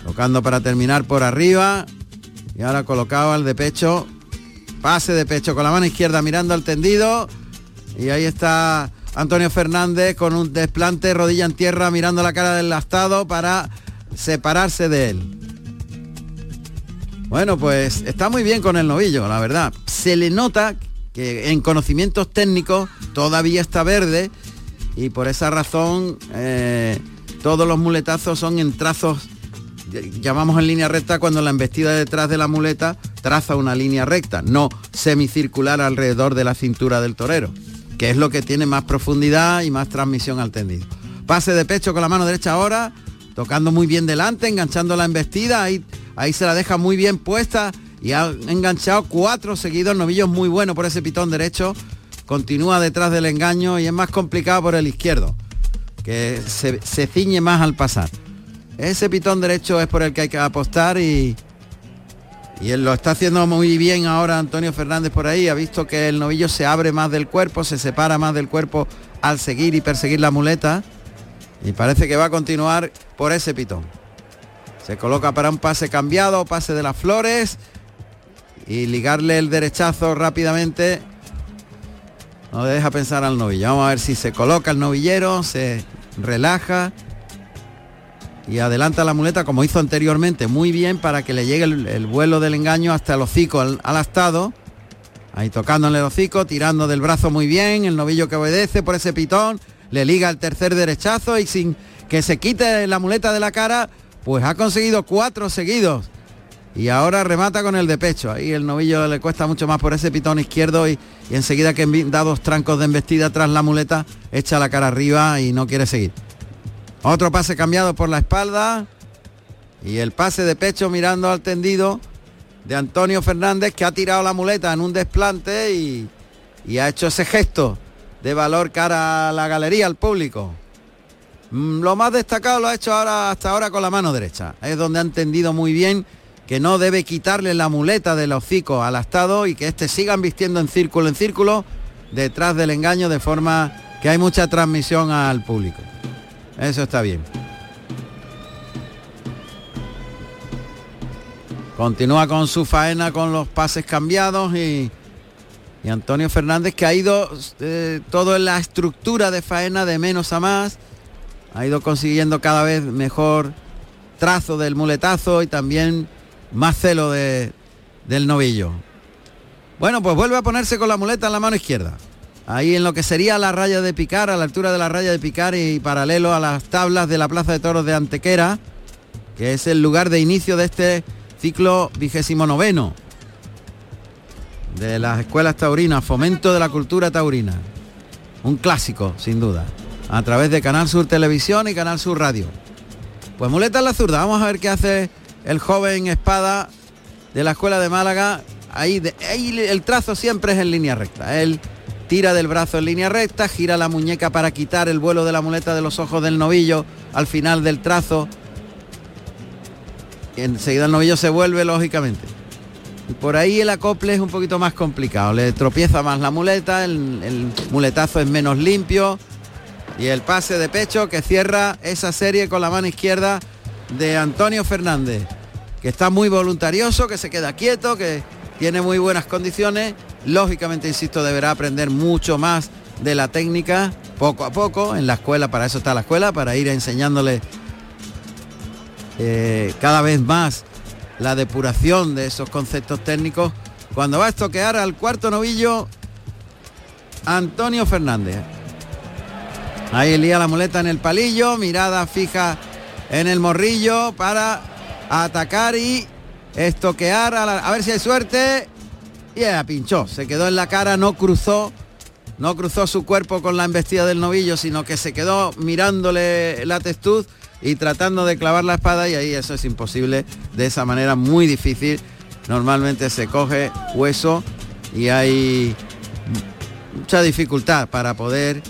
tocando para terminar por arriba y ahora colocado al de pecho, pase de pecho con la mano izquierda mirando al tendido y ahí está Antonio Fernández con un desplante, rodilla en tierra, mirando la cara del lastado para separarse de él. Bueno, pues está muy bien con el novillo, la verdad. Se le nota que en conocimientos técnicos todavía está verde y por esa razón eh, todos los muletazos son en trazos, llamamos en línea recta cuando la embestida detrás de la muleta traza una línea recta, no semicircular alrededor de la cintura del torero, que es lo que tiene más profundidad y más transmisión al tendido. Pase de pecho con la mano derecha ahora, tocando muy bien delante, enganchando la embestida, ahí, ahí se la deja muy bien puesta y ha enganchado cuatro seguidos, novillos muy bueno por ese pitón derecho, continúa detrás del engaño y es más complicado por el izquierdo, que se, se ciñe más al pasar. Ese pitón derecho es por el que hay que apostar y, y él lo está haciendo muy bien ahora Antonio Fernández por ahí. Ha visto que el novillo se abre más del cuerpo, se separa más del cuerpo al seguir y perseguir la muleta. Y parece que va a continuar por ese pitón. Se coloca para un pase cambiado, pase de las flores. Y ligarle el derechazo rápidamente. No deja pensar al novillo. Vamos a ver si se coloca el novillero, se relaja y adelanta la muleta como hizo anteriormente muy bien para que le llegue el, vuelo del engaño hasta el hocico al, astado. Ahí tocándole el hocico tirando del brazo muy bien el novillo que obedece por ese pitón le liga el tercer derechazo y sin que se quite la muleta de la cara pues ha conseguido cuatro seguidos. Y ahora remata con el de pecho. Ahí el novillo le cuesta mucho más por ese pitón izquierdo y, y enseguida que da dos trancos de embestida tras la muleta echa la cara arriba y no quiere seguir otro pase cambiado por la espalda. Y el pase de pecho mirando al tendido de Antonio Fernández que ha tirado la muleta en un desplante y, ha hecho ese gesto de valor cara a la galería, al público. Mm, lo más destacado lo ha hecho ahora hasta ahora con la mano derecha. Es donde ha entendido muy bien que no debe quitarle la muleta del hocico al astado y que este sigan vistiendo en círculo en círculo detrás del engaño de forma que hay mucha transmisión al público. Eso está bien. Continúa con su faena con los pases cambiados y, Antonio Fernández que ha ido eh, todo en la estructura de faena de menos a más. Ha ido consiguiendo cada vez mejor trazo del muletazo y también más celo de, del novillo. Bueno, pues vuelve a ponerse con la muleta en la mano izquierda ahí en lo que sería la raya de picar, a la altura de la raya de picar y paralelo a las tablas de la Plaza de Toros de Antequera, que es el lugar de inicio de este ciclo vigésimo noveno de las escuelas taurinas, fomento de la cultura taurina. Un clásico, sin duda, a través de Canal Sur Televisión y Canal Sur Radio. Pues muleta en la zurda, vamos a ver qué hace el joven espada de la escuela de Málaga. Ahí, ahí el trazo siempre es en línea recta. Él tira del brazo en línea recta, gira la muñeca para quitar el vuelo de la muleta de los ojos del novillo al final del trazo. Y enseguida el novillo se vuelve, lógicamente. Y por ahí el acople es un poquito más complicado. Le tropieza más la muleta, el, el muletazo es menos limpio. Y el pase de pecho que cierra esa serie con la mano izquierda de Antonio Fernández, que está muy voluntarioso, que se queda quieto, que tiene muy buenas condiciones Lógicamente, insisto, deberá aprender mucho más de la técnica poco a poco en la escuela, para eso está la escuela, para ir enseñándole eh, cada vez más la depuración de esos conceptos técnicos. Cuando va a estoquear al cuarto novillo, Antonio Fernández. Ahí lía la muleta en el palillo, mirada fija en el morrillo para atacar y estoquear. A, a ver si hay suerte y ella pinchó, se quedó en la cara, no cruzó, no cruzó su cuerpo con la embestida del novillo, sino que se quedó mirándole la textud y tratando de clavar la espada y ahí eso es imposible, de esa manera muy difícil. Normalmente se coge hueso y hay mucha dificultad para poder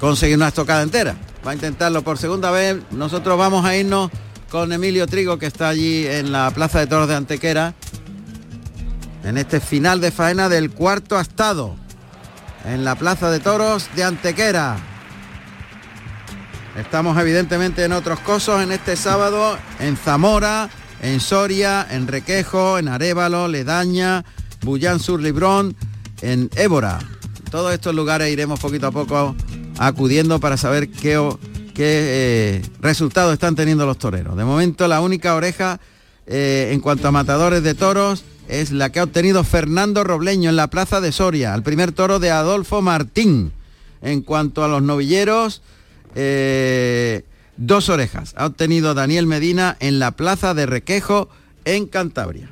conseguir una estocada entera. Va a intentarlo por segunda vez. Nosotros vamos a irnos con Emilio Trigo, que está allí en la Plaza de Toros de Antequera, en este final de faena del cuarto astado en la Plaza de Toros de Antequera. Estamos evidentemente en otros cosos en este sábado en Zamora, en Soria, en Requejo, en Arevalo, Ledaña, Bullán sur Librón, en Évora. todos estos lugares iremos poquito a poco acudiendo para saber qué, eh, resultados están teniendo los toreros. De momento la única oreja eh, en cuanto a matadores de toros es la que ha obtenido Fernando Robleño en la plaza de Soria, al primer toro de Adolfo Martín. En cuanto a los novilleros, eh, dos orejas ha obtenido Daniel Medina en la plaza de Requejo en Cantabria.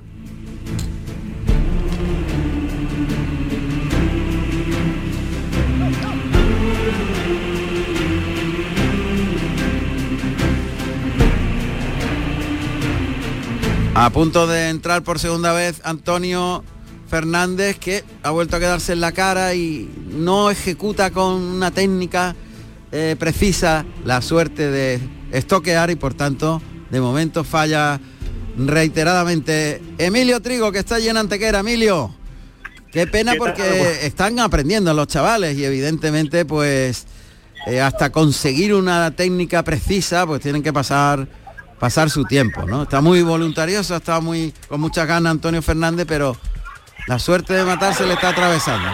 A punto de entrar por segunda vez Antonio Fernández, que ha vuelto a quedarse en la cara y no ejecuta con una técnica eh, precisa la suerte de estoquear y por tanto de momento falla reiteradamente. Emilio Trigo, que está allí en Antequera. Emilio, qué pena porque están aprendiendo los chavales y evidentemente pues eh, hasta conseguir una técnica precisa pues tienen que pasar pasar su tiempo, ¿no? Está muy voluntarioso, está muy con muchas ganas Antonio Fernández, pero la suerte de matarse le está atravesando.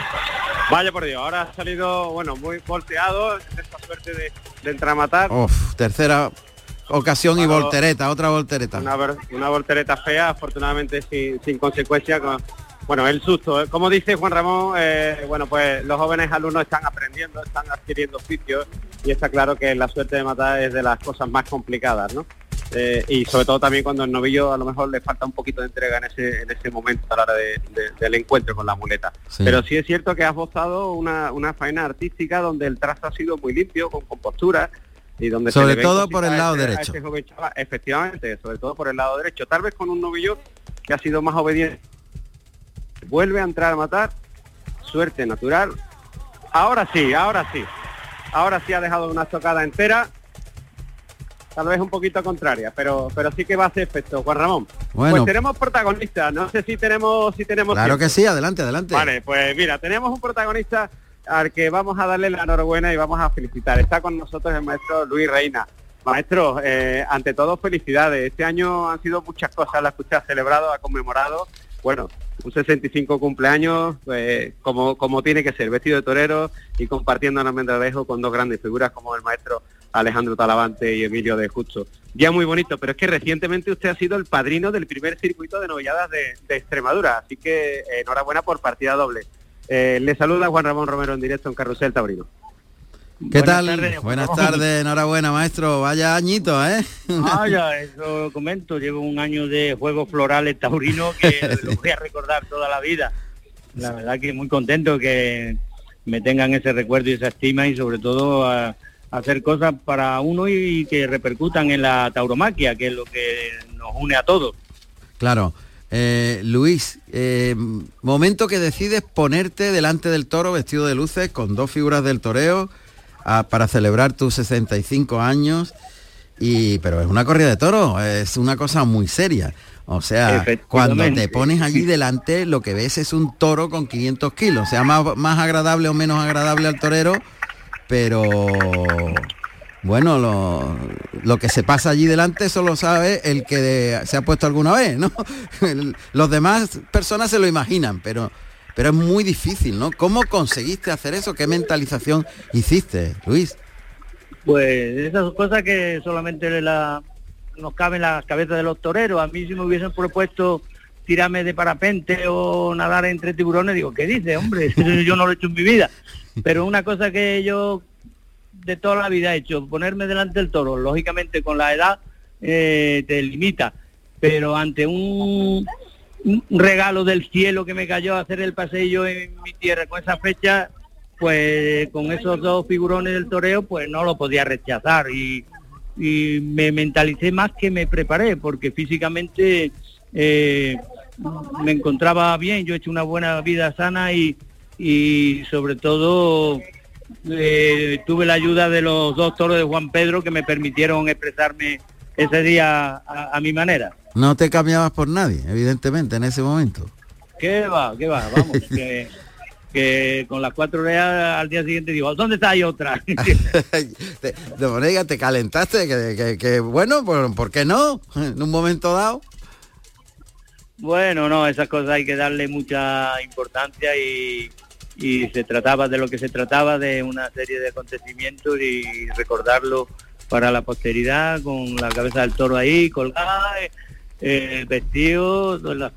Vaya por Dios, ahora ha salido, bueno, muy volteado, esta suerte de, de entrar a matar. Uf, tercera ocasión y voltereta, otra voltereta. Una, una voltereta fea, afortunadamente sin, sin consecuencia. con- bueno, el susto. ¿eh? Como dice Juan Ramón, eh, bueno, pues los jóvenes alumnos están aprendiendo, están adquiriendo oficios y está claro que la suerte de matar es de las cosas más complicadas, ¿no? Eh, y sobre todo también cuando el novillo a lo mejor le falta un poquito de entrega en ese, en ese momento a la hora de- de- del encuentro con la muleta. Sí. Pero sí es cierto que has gozado una, una faena artística donde el trazo ha sido muy limpio, con compostura, y donde se Sobre ven todo por el lado este- derecho. este joven chaval. Efectivamente, sobre todo por el lado derecho. Tal vez con un novillo que ha sido más obediente. Vuelve a entrar a matar. Suerte natural. Ahora sí, ahora sí. Ahora sí ha dejado una tocada entera. Tal vez un poquito contraria, pero pero sí que va a hacer efecto, Juan Ramón. Bueno. Pues tenemos protagonistas. No sé si tenemos si tenemos Claro tiempo. que sí, adelante, adelante. Vale, pues mira, tenemos un protagonista al que vamos a darle la enhorabuena y vamos a felicitar. Está con nosotros el maestro Luis Reina. Maestro, eh, ante todo felicidades. Este año han sido muchas cosas las que usted ha celebrado, ha conmemorado. Bueno, un 65 cumpleaños, pues, como, como tiene que ser, vestido de torero y compartiendo el almendralejo con dos grandes figuras como el maestro Alejandro Talavante y Emilio de Justo. Día muy bonito, pero es que recientemente usted ha sido el padrino del primer circuito de novilladas de, de Extremadura, así que eh, enhorabuena por partida doble. Eh, le saluda Juan Ramón Romero en directo en Carrusel Taurino. ¿Qué Buenas tal? tardes, Juan Buenas Ramón. tardes, enhorabuena, maestro. Vaya añito, ¿eh? Ah, ya, eso comento. Llevo un año de juegos florales taurinos que lo voy a recordar toda la vida. La verdad que muy contento que me tengan ese recuerdo y esa estima y sobre todo a, a hacer cosas para uno y que repercutan en la tauromaquia, que es lo que nos une a todos. Claro. Eh, Luis, eh, momento que decides ponerte delante del toro vestido de luces con dos figuras del toreo ah, para celebrar tus 65 años. Y, pero es una corrida de toro, es una cosa muy seria. O sea, cuando te pones allí delante, lo que ves es un toro con 500 kilos. Sea más, más agradable o menos agradable al torero, pero bueno, lo, lo que se pasa allí delante solo sabe el que se ha puesto alguna vez, ¿no? Los demás personas se lo imaginan, pero, pero es muy difícil, ¿no? ¿Cómo conseguiste hacer eso? ¿Qué mentalización hiciste, Luis? Pues esas cosas que solamente la, nos caben en las cabezas de los toreros. A mí si me hubiesen propuesto tirarme de parapente o nadar entre tiburones, digo, ¿qué dice, hombre? yo no lo he hecho en mi vida. Pero una cosa que yo de toda la vida he hecho, ponerme delante del toro, lógicamente con la edad eh, te limita, pero ante un, regalo del cielo que me cayó a hacer el pasillo en mi tierra con esa fecha, pues con esos dos figurones del toreo, pues no lo podía rechazar y, y me mentalicé más que me preparé, porque físicamente eh, me encontraba bien, yo he hecho una buena vida sana y, y sobre todo eh, tuve la ayuda de los dos toros de Juan Pedro que me permitieron expresarme ese día a, a mi manera. No te cambiabas por nadie, evidentemente, en ese momento. ¿Qué va? ¿Qué va? Vamos, que, que con las cuatro horas al día siguiente digo, ¿dónde está hay otra? Te- de manera te calentaste, que, que- que, bueno, ¿por, ¿por qué no? En un momento dado. Bueno, no, esas cosas hay que darle mucha importancia y, se trataba de lo que se trataba de una serie de acontecimientos y recordarlo para la posteridad con la cabeza del toro ahí colgada, eh, el vestido, las,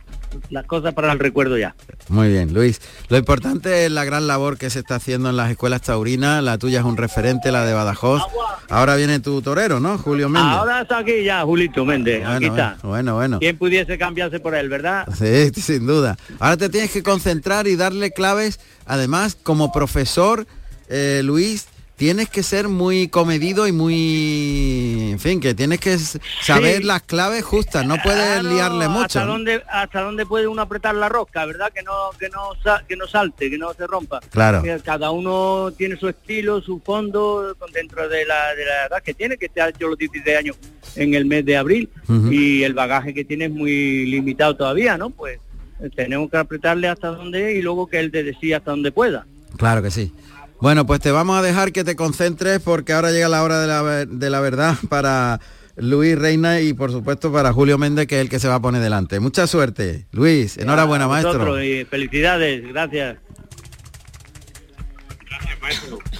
las cosas para el recuerdo ya. Muy bien, Luis. Lo importante es la gran labor que se está haciendo en las escuelas taurinas. La tuya es un referente, la de Badajoz. Ahora viene tu torero, ¿no? Julio Méndez. Ahora está aquí ya, Julito Méndez, aquí Bueno, está. Bueno, bueno. ¿Quién pudiese cambiarse por él, verdad? Sí, sin duda. Ahora te tienes que concentrar y darle claves. Además, como profesor, eh, Luis, tienes que ser muy comedido y muy... En fin, que tienes que saber Sí. las claves justas. No puedes Claro, liarle mucho. Hasta ¿no? dónde, hasta dónde puede uno apretar la rosca, ¿verdad? Que no, que no, que no salte, que no se rompa. Claro. Cada uno tiene su estilo, su fondo, con- dentro de la, de la edad que tiene, que te ha hecho los 16 años en el mes de abril, y el bagaje que tiene es muy limitado todavía, ¿no? Pues eh, tenemos que apretarle hasta donde y luego que él te decía hasta donde pueda. Claro que sí. Bueno, pues te vamos a dejar que te concentres porque ahora llega la hora de la, de la verdad para Luis Reina y por supuesto para Julio Méndez, que es el que se va a poner delante. Mucha suerte. Luis, enhorabuena, maestro. y felicidades, gracias.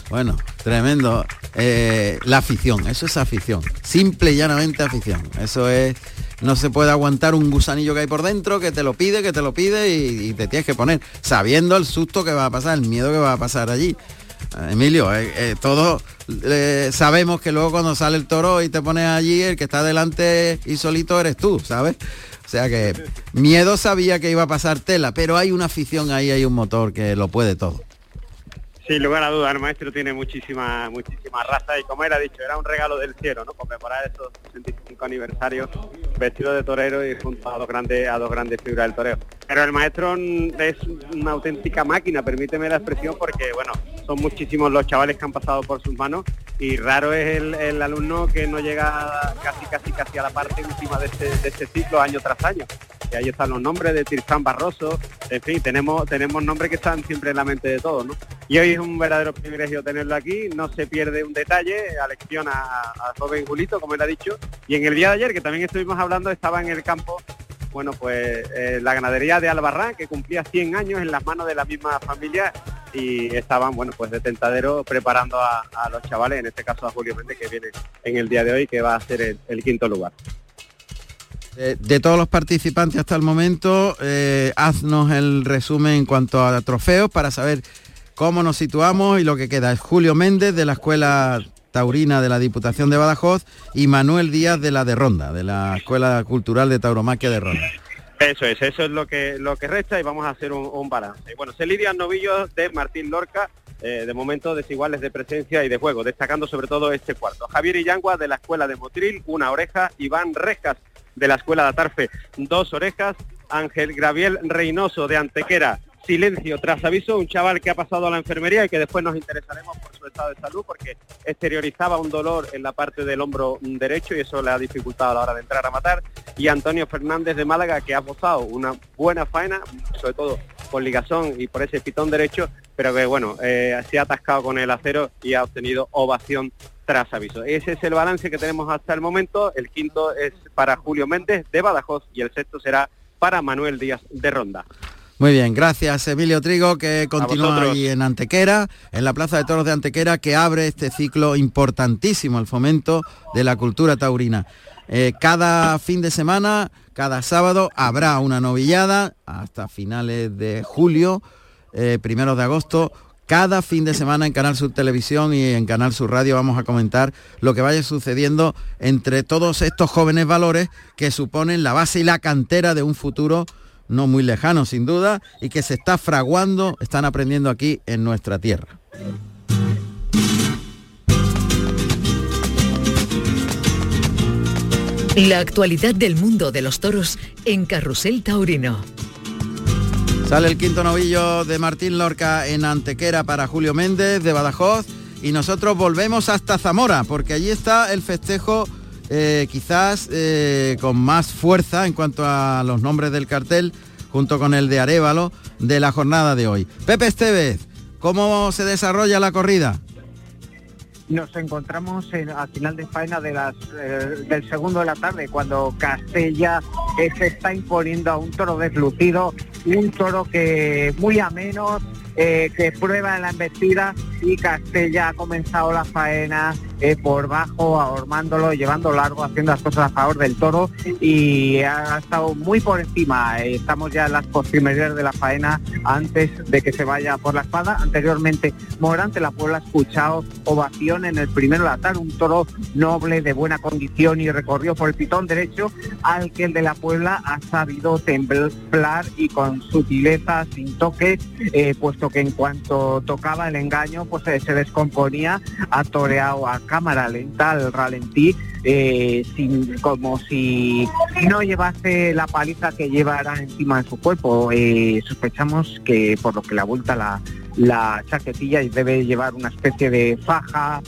Bueno, tremendo. Eh, la afición, eso es afición. Simple y llanamente afición. Eso es. No se puede aguantar un gusanillo que hay por dentro, que te lo pide, que te lo pide y, y te tienes que poner, sabiendo el susto que va a pasar, el miedo que va a pasar allí. Emilio, eh, eh, todos eh, sabemos que luego cuando sale el toro y te pones allí, el que está delante y solito eres tú, ¿sabes? O sea que miedo sabía que iba a pasar tela, pero hay una afición ahí, hay un motor que lo puede todo. Sin lugar a dudas, el maestro tiene muchísima, muchísima raza y como él ha dicho, era un regalo del cielo, ¿no? Conmemorar estos 65 aniversarios vestido de torero y junto a dos grandes, a dos grandes figuras del toreo. Pero el maestro es una auténtica máquina, permíteme la expresión, porque bueno, son muchísimos los chavales que han pasado por sus manos y raro es el, alumno que no llega casi casi casi a la parte última de este, este ciclo año tras año. Y ahí están los nombres de Tirzán Barroso, en fin, tenemos, tenemos nombres que están siempre en la mente de todos, ¿no? Y hoy es un verdadero privilegio tenerlo aquí, no se pierde un detalle, alecciona al joven Julito, como él ha dicho, y en el día de ayer, que también estuvimos hablando, estaba en el campo, bueno, pues eh, la ganadería de Albarrán, que cumplía 100 años en las manos de la misma familia, y estaban, bueno, pues de tentadero preparando a, a los chavales, en este caso a Julio Méndez, que viene en el día de hoy, que va a ser el- quinto lugar. De todos los participantes hasta el momento, eh, haznos el resumen en cuanto a trofeos para saber cómo nos situamos y lo que queda. Es Julio Méndez de la Escuela Taurina de la Diputación de Badajoz y Manuel Díaz de la de Ronda, de la Escuela Cultural de Tauromaquia de Ronda. Eso es, eso es lo que lo que resta y vamos a hacer un, balance. Bueno, se lidian novillos de Martín Lorca, eh, de momento desiguales de presencia y de juego, destacando sobre todo este cuarto. Javier Illangua de la Escuela de Motril, una oreja, Iván Rejas de la Escuela de Atarfe, dos orejas, Ángel Graviel Reynoso de Antequera, silencio tras aviso, un chaval que ha pasado a la enfermería y que después nos interesaremos por su estado de salud porque exteriorizaba un dolor en la parte del hombro derecho y eso le ha dificultado a la hora de entrar a matar. Y Antonio Fernández de Málaga que ha posado una buena faena, sobre todo por ligazón y por ese pitón derecho, pero que bueno, eh, se ha atascado con el acero y ha obtenido ovación tras aviso. Ese es el balance que tenemos hasta el momento. El quinto es para Julio Méndez de Badajoz y el sexto será para Manuel Díaz de Ronda. Muy bien, gracias Emilio Trigo que continúa ahí en Antequera, en la Plaza de Toros de Antequera, que abre este ciclo importantísimo, el fomento de la cultura taurina. Eh, cada fin de semana, cada sábado, habrá una novillada hasta finales de julio, eh, primeros de agosto. Cada fin de semana en Canal Sur Televisión y en Canal Sur Radio vamos a comentar lo que vaya sucediendo entre todos estos jóvenes valores que suponen la base y la cantera de un futuro no muy lejano sin duda y que se está fraguando, están aprendiendo aquí en nuestra tierra. La actualidad del mundo de los toros en Carrusel Taurino. Sale el quinto novillo de Martín Lorca en Antequera para Julio Méndez de Badajoz y nosotros volvemos hasta Zamora porque allí está el festejo eh, quizás eh, con más fuerza en cuanto a los nombres del cartel junto con el de Arevalo de la jornada de hoy. Pepe Estevez, ¿cómo se desarrolla la corrida? Nos encontramos en, al final de faena de las, eh, del segundo de la tarde, cuando Castella eh, se está imponiendo a un toro deslucido, un toro que muy ameno, eh, que prueba en la embestida y Castella ha comenzado la faena eh, por bajo, ahormándolo, llevando largo, haciendo las cosas a favor del toro y ha estado muy por encima. Eh, estamos ya en las postrimerías de la faena antes de que se vaya por la espada. Anteriormente, Morante la Puebla ha escuchado ovación en el primero de la tarde, un toro noble, de buena condición y recorrió por el pitón derecho al que el de la Puebla ha sabido temblar y con sutileza, sin toque, eh, que en cuanto tocaba el engaño, pues eh, se descomponía, ha toreado a cámara lenta, al ralentí, eh, como si no llevase la paliza que llevara encima de su cuerpo. Eh, sospechamos que por lo que le abulta la, la chaquetilla debe llevar una especie de faja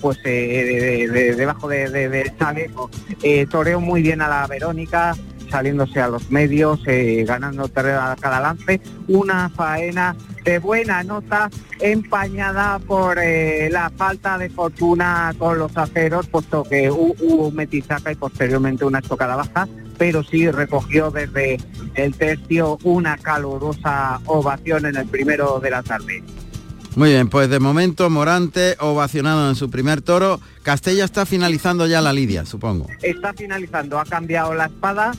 pues de- de- debajo de, chaleco. Eh, toreó muy bien a la Verónica, saliéndose a los medios, eh, ganando terreno a cada lance. Una faena de buena nota, empañada por eh, la falta de fortuna con los aceros, puesto que hu- hubo un metizaca y posteriormente una estocada baja, pero sí recogió desde el tercio una calurosa ovación en el primero de la tarde. Muy bien, pues de momento Morante ovacionado en su primer toro. Castella está finalizando ya la lidia, supongo. Está finalizando, ha cambiado la espada,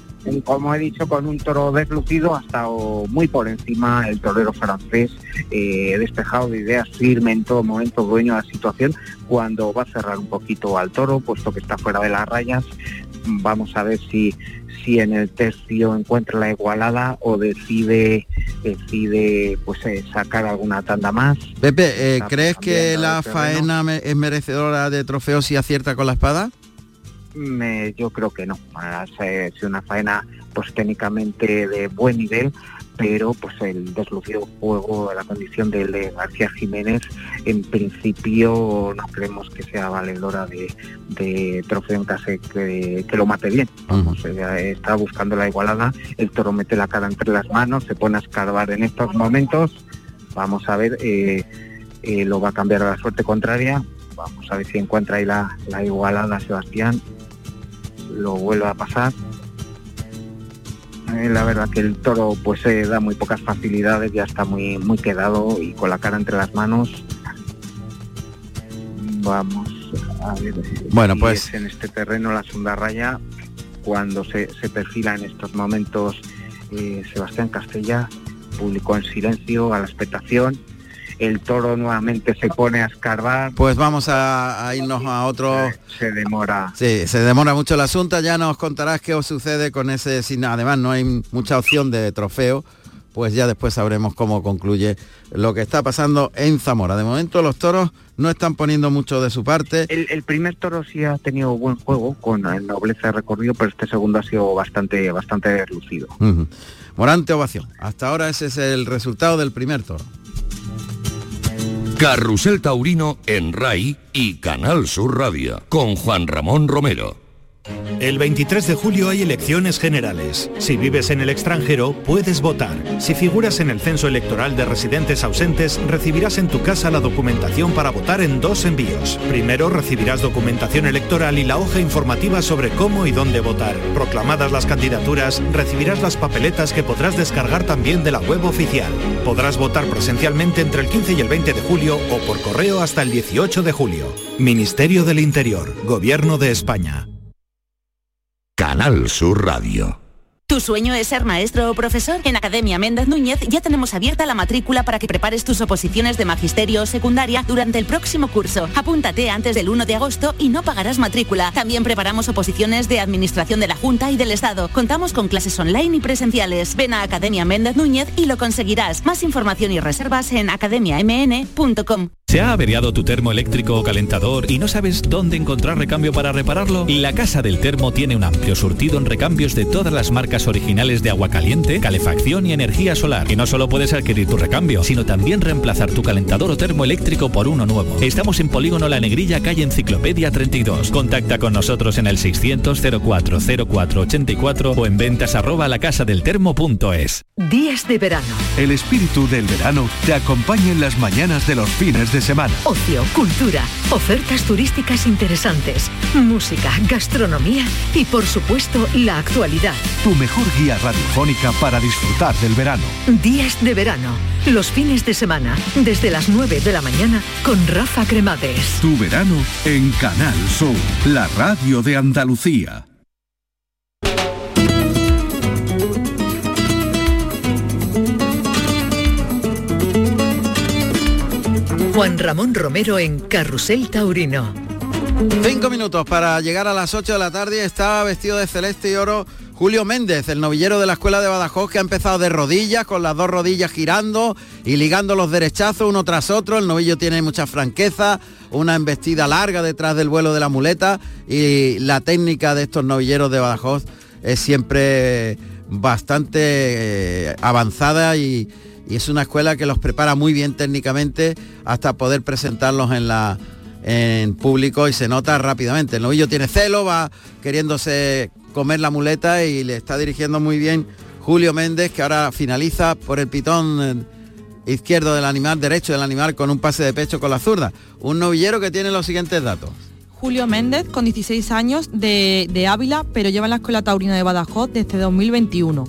como he dicho, con un toro deslucido, ha estado muy por encima el torero francés, eh, despejado de ideas, firme en todo momento, dueño de la situación, cuando va a cerrar un poquito al toro, puesto que está fuera de las rayas, vamos a ver si si en el tercio encuentra la igualada o decide decide pues eh, sacar alguna tanda más. Pepe, eh, ¿crees que la faena es merecedora de trofeo si acierta con la espada? Me- yo creo que no. Ha sido una faena pues técnicamente de buen nivel, pero pues el deslucido juego, la condición de García Jiménez, en principio no creemos que sea valedora de, de trofeo en caso que, que lo mate bien. Vamos, está buscando la igualada, el toro mete la cara entre las manos, se pone a escarbar en estos momentos. Vamos a ver, eh, eh, lo va a cambiar a la suerte contraria. Vamos a ver si encuentra ahí la, la igualada Sebastián. Lo vuelve a pasar. Eh, la verdad que el toro pues eh, da muy pocas facilidades, ya está muy, muy quedado y con la cara entre las manos. Vamos a ver. Bueno, si pues- es en este terreno la segunda raya, cuando se, se perfila en estos momentos eh, Sebastián Castella, publicó en silencio a la expectación. El toro nuevamente se pone a escarbar. Pues vamos a, a irnos a otro... Se demora. Sí, se demora mucho el asunto, ya nos contarás qué os sucede con ese, sin además no hay mucha opción de trofeo, pues ya después sabremos cómo concluye lo que está pasando en Zamora. De momento los toros no están poniendo mucho de su parte. El, el primer toro sí ha tenido buen juego con nobleza de recorrido, pero este segundo ha sido bastante, bastante lucido. Morante ovación. Hasta ahora ese es el resultado del primer toro. Carrusel Taurino en RAI y Canal Sur Radio con Juan Ramón Romero. El 23 de julio hay elecciones generales. Si vives en el extranjero, puedes votar. Si figuras en el censo electoral de residentes ausentes, recibirás en tu casa la documentación para votar en dos envíos. Primero recibirás documentación electoral y la hoja informativa sobre cómo y dónde votar. Proclamadas las candidaturas, recibirás las papeletas que podrás descargar también de la web oficial. Podrás votar presencialmente entre el 15 y el 20 de julio o por correo hasta el 18 de julio. Ministerio del Interior, Gobierno de España. Canal Sur Radio. ¿Tu sueño es ser maestro o profesor? En Academia Méndez Núñez ya tenemos abierta la matrícula para que prepares tus oposiciones de magisterio o secundaria durante el próximo curso. Apúntate antes del 1 de agosto y no pagarás matrícula. También preparamos oposiciones de Administración de la Junta y del Estado. Contamos con clases online y presenciales. Ven a Academia Méndez Núñez y lo conseguirás. Más información y reservas en academiamn.com. ¿Se ha averiado tu termo eléctrico o calentador y no sabes dónde encontrar recambio para repararlo? La Casa del Termo tiene un amplio surtido en recambios de todas las marcas originales de agua caliente, calefacción y energía solar. Y no solo puedes adquirir tu recambio, sino también reemplazar tu calentador o termo eléctrico por uno nuevo. Estamos en Polígono La Negrilla, calle Enciclopedia 32. Contacta con nosotros en el 600 04 04 84 o en ventas arroba lacasadeltermo.es. Días de verano. El espíritu del verano te acompaña en las mañanas de los fines de semana. Ocio, cultura, ofertas turísticas interesantes, música, gastronomía y por supuesto la actualidad. Tu mejor guía radiofónica para disfrutar del verano. Días de verano, los fines de semana, desde las 9 de la mañana con Rafa Cremades. Tu verano en Canal Sur, la radio de Andalucía. Juan Ramón Romero en Carrusel Taurino. Cinco minutos para llegar a las 8 de la tarde está vestido de celeste y oro Julio Méndez, el novillero de la escuela de Badajoz, que ha empezado de rodillas, con las dos rodillas girando y ligando los derechazos uno tras otro. El novillo tiene mucha franqueza, una embestida larga detrás del vuelo de la muleta y la técnica de estos novilleros de Badajoz es siempre bastante eh, avanzada y, es una escuela que los prepara muy bien técnicamente hasta poder presentarlos en en público y se nota rápidamente. El novillo tiene celo, va queriéndose comer la muleta y le está dirigiendo muy bien Julio Méndez, que ahora finaliza por el pitón eh, izquierdo del animal, derecho del animal, con un pase de pecho con la zurda. Un novillero que tiene los siguientes datos. Julio Méndez, con 16 años, de, de Ávila, pero lleva en la Escuela Taurina de Badajoz desde 2021.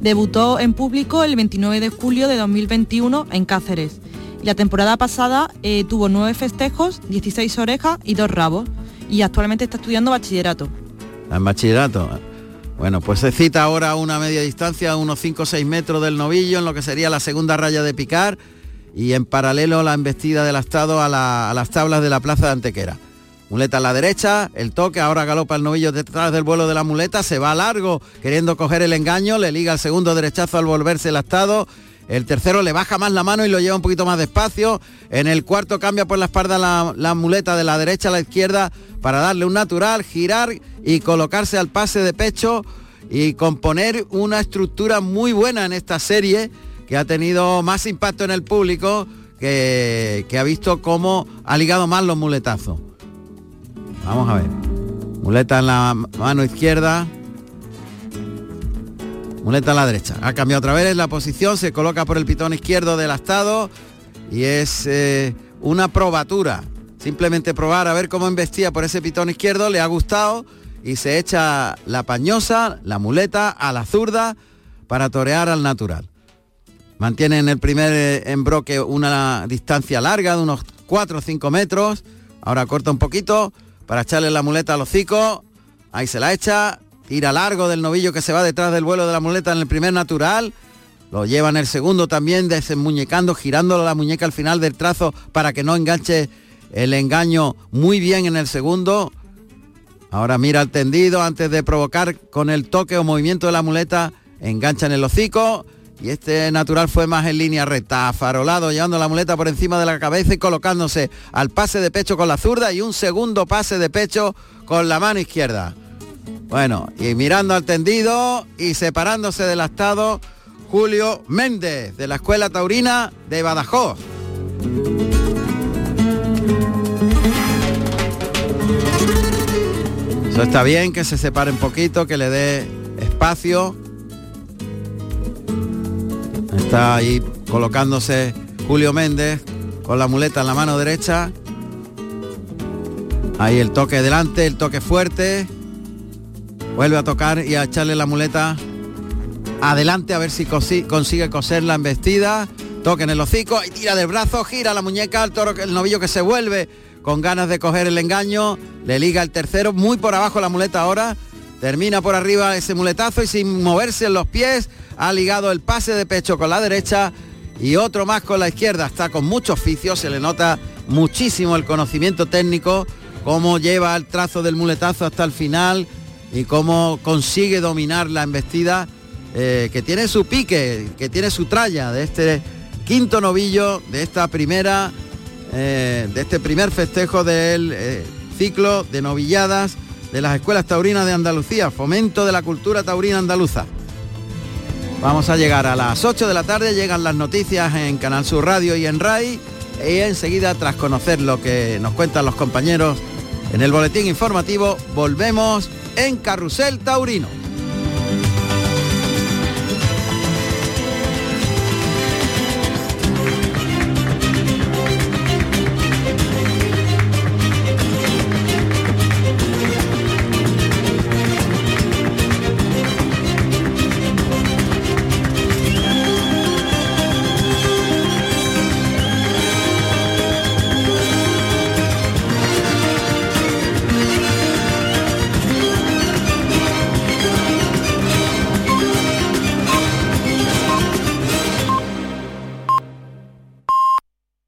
Debutó en público el 29 de julio de 2021 en Cáceres. La temporada pasada eh, tuvo nueve festejos, 16 orejas y dos rabos. Y actualmente está estudiando bachillerato. En bachillerato. Bueno, pues se cita ahora a una media distancia, unos 5 o 6 metros del novillo, en lo que sería la segunda raya de picar, y en paralelo la embestida del astado a, a las tablas de la plaza de Antequera. Muleta a la derecha, el toque, ahora galopa el novillo detrás del vuelo de la muleta, se va largo, queriendo coger el engaño, le liga el segundo derechazo al volverse el astado, el tercero le baja más la mano y lo lleva un poquito más despacio, en el cuarto cambia por la espalda la, muleta de la derecha a la izquierda para darle un natural, girar y colocarse al pase de pecho y componer una estructura muy buena en esta serie que ha tenido más impacto en el público, que, que ha visto cómo ha ligado más los muletazos. Vamos a ver. Muleta en la mano izquierda. Muleta en la derecha. Ha cambiado otra vez la posición, se coloca por el pitón izquierdo del astado y es eh, una probatura. Simplemente probar a ver cómo embestía por ese pitón izquierdo, le ha gustado y se echa la pañosa, la muleta a la zurda para torear al natural. Mantiene en el primer eh, embroque una distancia larga de unos 4 o 5 metros. Ahora corta un poquito para echarle la muleta al hocico. Ahí se la echa. Tira largo del novillo que se va detrás del vuelo de la muleta en el primer natural. Lo lleva en el segundo también desenmuñecando, girando la muñeca al final del trazo para que no enganche el engaño muy bien en el segundo. Ahora mira el tendido antes de provocar con el toque o movimiento de la muleta. Engancha en el hocico. Y este natural fue más en línea recta, farolado, llevando la muleta por encima de la cabeza y colocándose al pase de pecho con la zurda y un segundo pase de pecho con la mano izquierda. Bueno, y mirando al tendido y separándose del astado, Julio Méndez, de la Escuela Taurina de Badajoz. Eso está bien, que se separe un poquito, que le dé espacio. Está ahí colocándose Julio Méndez con la muleta en la mano derecha. Ahí el toque delante, el toque fuerte. Vuelve a tocar y a echarle la muleta adelante a ver si consigue coser la embestida. Toque en el hocico y tira del brazo, gira la muñeca al toro, el novillo que se vuelve con ganas de coger el engaño. Le liga el tercero, muy por abajo la muleta ahora. Termina por arriba ese muletazo y sin moverse en los pies ha ligado el pase de pecho con la derecha y otro más con la izquierda. Está con mucho oficio, se le nota muchísimo el conocimiento técnico, cómo lleva el trazo del muletazo hasta el final y cómo consigue dominar la embestida eh, que tiene su pique, que tiene su tralla de este quinto novillo de esta primera, eh, de este primer festejo del eh, ciclo de novilladas de las escuelas taurinas de Andalucía, fomento de la cultura taurina andaluza. Vamos a llegar a las 8 de la tarde, llegan las noticias en Canal Sur Radio y en RAI y enseguida tras conocer lo que nos cuentan los compañeros en el boletín informativo, volvemos en Carrusel Taurino.